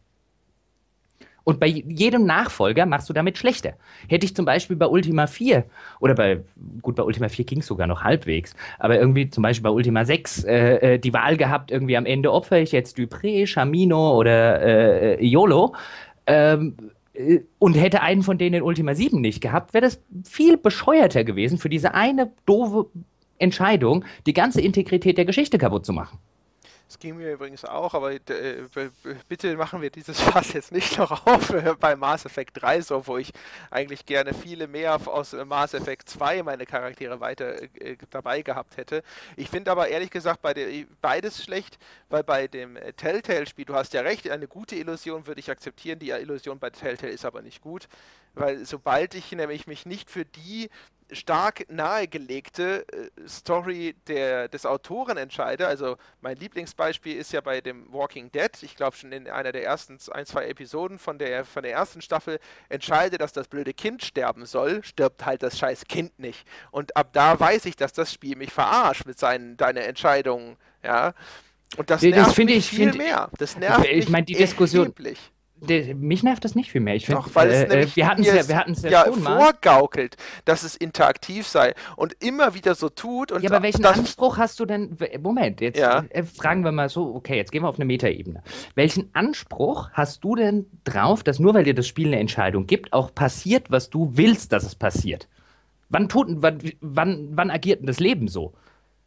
Und bei jedem Nachfolger machst du damit schlechter. Hätte ich zum Beispiel bei Ultima 4 oder bei, gut, bei Ultima 4 ging es sogar noch halbwegs, aber irgendwie zum Beispiel bei Ultima 6 äh, äh, die Wahl gehabt, irgendwie am Ende opfer ich jetzt Dupré, Chamino oder äh, Iolo, ähm, äh, und hätte einen von denen in Ultima 7 nicht gehabt, wäre das viel bescheuerter gewesen, für diese eine doofe Entscheidung die ganze Integrität der Geschichte kaputt zu machen. Das ging mir übrigens auch, aber äh, bitte machen wir dieses (laughs) Fass jetzt nicht noch auf äh, bei Mass Effect 3, so wo ich eigentlich gerne viele mehr aus äh, Mass Effect 2 meine Charaktere weiter dabei gehabt hätte. Ich finde aber ehrlich gesagt bei der, beides schlecht, weil bei dem Telltale-Spiel, du hast ja recht, eine gute Illusion würde ich akzeptieren, die Illusion bei Telltale ist aber nicht gut, weil sobald ich nämlich mich nicht für die stark nahegelegte äh, Story der, des Autoren entscheide. Also mein Lieblingsbeispiel ist ja bei dem Walking Dead. Ich glaube schon in einer der ersten ein, zwei Episoden von der, von der ersten Staffel entscheide, dass das blöde Kind sterben soll, stirbt halt das scheiß Kind nicht. Und ab da weiß ich, dass das Spiel mich verarscht mit seinen deinen Entscheidungen. Ja. Und das nervt das mich viel find, mehr. Das nervt ich, ich meine, die Diskussion. Erheblich der, mich nervt das nicht viel mehr. Ich find, Doch, weil es äh, äh wir hatten es ja, wir hatten's ja, ja schon mal. vorgaukelt, dass es interaktiv sei und immer wieder so tut. Und ja, aber welchen Anspruch hast du denn? Moment, jetzt ja. äh, fragen wir mal so, okay, jetzt gehen wir auf eine Metaebene. Welchen Anspruch hast du denn drauf, dass nur weil dir das Spiel eine Entscheidung gibt, auch passiert, was du willst, dass es passiert? Wann, tut, wann, wann, wann agiert denn das Leben so?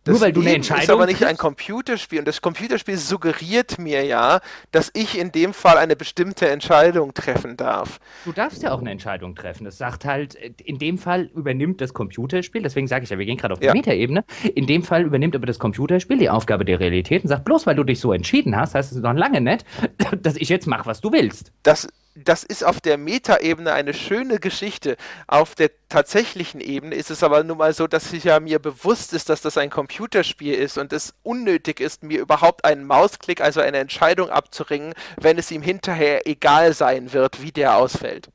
Das Nur weil du eine Entscheidung ist aber nicht ein Computerspiel und das Computerspiel suggeriert mir ja, dass ich in dem Fall eine bestimmte Entscheidung treffen darf. Du darfst ja auch eine Entscheidung treffen. Es sagt halt, in dem Fall übernimmt das Computerspiel, deswegen sage ich ja, wir gehen gerade auf die ja. Metaebene, in dem Fall übernimmt aber das Computerspiel die Aufgabe der Realität und sagt, bloß weil du dich so entschieden hast, heißt es noch lange nicht, (laughs) dass ich jetzt mache, was du willst. Das das ist auf der Metaebene eine schöne Geschichte. Auf der tatsächlichen Ebene ist es aber nun mal so, dass ich ja mir bewusst ist, dass das ein Computerspiel ist und es unnötig ist, mir überhaupt einen Mausklick, also eine Entscheidung abzuringen, wenn es ihm hinterher egal sein wird, wie der ausfällt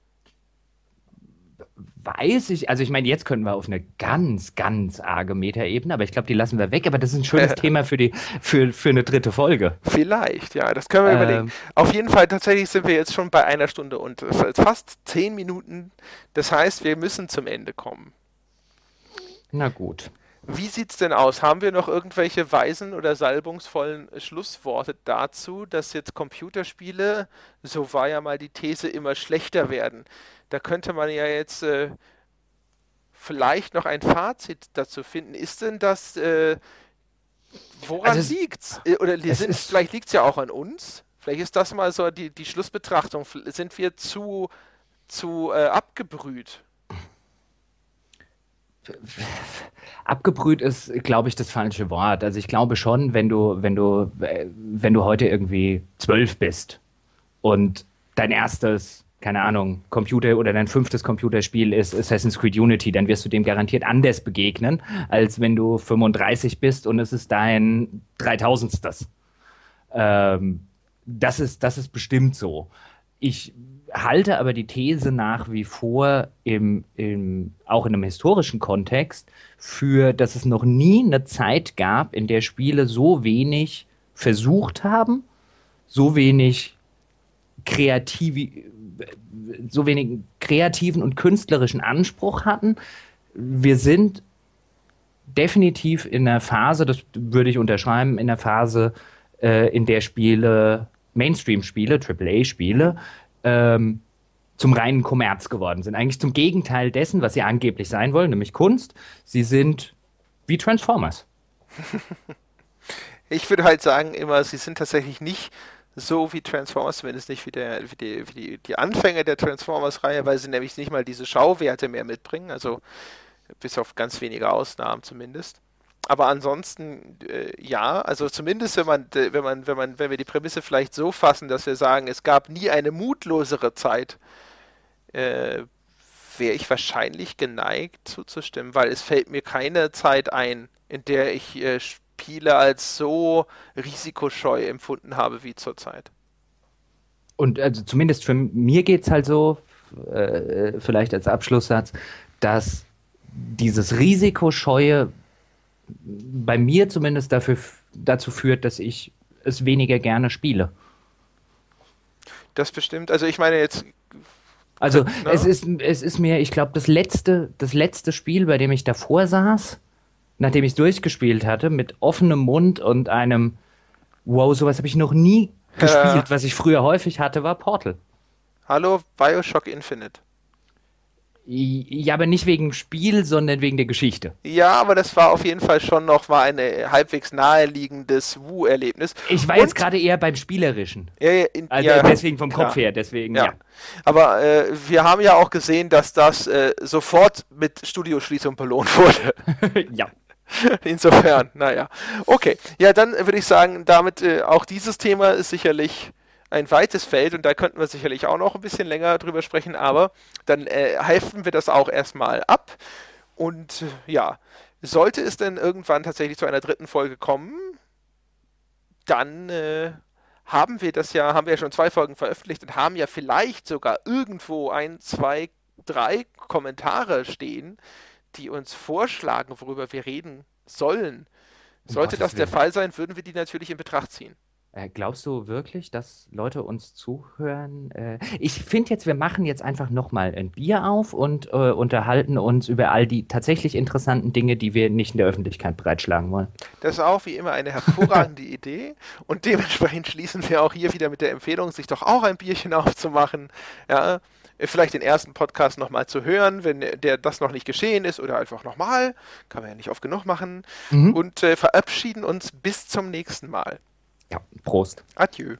weiß ich, also ich meine, jetzt können wir auf eine ganz, ganz arge Metaebene, aber ich glaube, die lassen wir weg. Aber das ist ein schönes (laughs) Thema für, die, für, für eine dritte Folge. Vielleicht, ja, das können wir ähm, überlegen. Auf jeden Fall, tatsächlich sind wir jetzt schon bei einer Stunde und fast zehn Minuten. Das heißt, wir müssen zum Ende kommen. Na gut. Wie sieht's denn aus? Haben wir noch irgendwelche weisen oder salbungsvollen Schlussworte dazu, dass jetzt Computerspiele, so war ja mal die These, immer schlechter werden? Da könnte man ja jetzt äh, vielleicht noch ein Fazit dazu finden. Ist denn das, äh, woran also liegt's? Äh, oder sind, vielleicht liegt es ja auch an uns? Vielleicht ist das mal so die, die Schlussbetrachtung. Sind wir zu, zu äh, abgebrüht? Abgebrüht ist, glaube ich, das falsche Wort. Also ich glaube schon, wenn du, wenn du, äh, wenn du heute irgendwie zwölf bist und dein erstes keine Ahnung, Computer oder dein fünftes Computerspiel ist Assassin's Creed Unity, dann wirst du dem garantiert anders begegnen, als wenn du 35 bist und es ist dein 3000. Ähm, das, ist, das ist bestimmt so. Ich halte aber die These nach wie vor, im, im, auch in einem historischen Kontext, für, dass es noch nie eine Zeit gab, in der Spiele so wenig versucht haben, so wenig kreativ, so wenig kreativen und künstlerischen Anspruch hatten. Wir sind definitiv in der Phase, das würde ich unterschreiben, in der Phase, äh, in der Spiele, Mainstream-Spiele, AAA-Spiele, ähm, zum reinen Kommerz geworden sind. Eigentlich zum Gegenteil dessen, was sie angeblich sein wollen, nämlich Kunst. Sie sind wie Transformers. (laughs) Ich würde halt sagen immer, sie sind tatsächlich nicht so wie Transformers, zumindest nicht wie, der, wie, die, wie die, die Anfänge der Transformers-Reihe, weil sie nämlich nicht mal diese Schauwerte mehr mitbringen, also bis auf ganz wenige Ausnahmen zumindest. Aber ansonsten äh, ja, also zumindest wenn man, wenn man, wenn man, wenn wir die Prämisse vielleicht so fassen, dass wir sagen, es gab nie eine mutlosere Zeit, äh, wäre ich wahrscheinlich geneigt zuzustimmen, weil es fällt mir keine Zeit ein, in der ich äh, Spiele als so risikoscheu empfunden habe wie zurzeit. Und also zumindest für mir geht es halt so, äh, vielleicht als Abschlusssatz, dass dieses Risikoscheue bei mir zumindest dafür, dazu führt, dass ich es weniger gerne spiele. Das bestimmt. Also ich meine jetzt. Also ne? es ist es ist mir, ich glaube, das letzte das letzte Spiel, bei dem ich davor saß, nachdem ich es durchgespielt hatte, mit offenem Mund und einem Wow, sowas habe ich noch nie gespielt. Was ich früher häufig hatte, war Portal. Hallo, Bioshock Infinite. Ja, aber nicht wegen Spiel, sondern wegen der Geschichte. Ja, aber das war auf jeden Fall schon noch mal ein halbwegs naheliegendes Wu-Erlebnis. Ich war Und, jetzt gerade eher beim Spielerischen. Ja, ja, in, also ja, deswegen vom. Kopf her, deswegen, ja. ja. Aber äh, wir haben ja auch gesehen, dass das äh, sofort mit Studioschließung belohnt wurde. (laughs) ja. (laughs) Insofern, naja. Okay, ja, dann würde ich sagen, damit äh, auch dieses Thema ist sicherlich ein weites Feld und da könnten wir sicherlich auch noch ein bisschen länger drüber sprechen, aber dann äh, heften wir das auch erstmal ab. Und äh, ja, sollte es denn irgendwann tatsächlich zu einer dritten Folge kommen, dann äh, haben wir das ja, haben wir ja schon zwei Folgen veröffentlicht und haben ja vielleicht sogar irgendwo ein, zwei, drei Kommentare stehen, die uns vorschlagen, worüber wir reden sollen. Sollte das der Fall sein, würden wir die natürlich in Betracht ziehen. Äh, glaubst du wirklich, dass Leute uns zuhören? Äh, ich finde jetzt, wir machen jetzt einfach nochmal ein Bier auf und äh, unterhalten uns über all die tatsächlich interessanten Dinge, die wir nicht in der Öffentlichkeit breitschlagen wollen. Das ist auch wie immer eine hervorragende (laughs) Idee und dementsprechend schließen wir auch hier wieder mit der Empfehlung, sich doch auch ein Bierchen aufzumachen. Ja, vielleicht den ersten Podcast nochmal zu hören, wenn der das noch nicht geschehen ist oder einfach nochmal. Kann man ja nicht oft genug machen. Mhm. Und äh, verabschieden uns bis zum nächsten Mal. Ja, Prost. Adieu.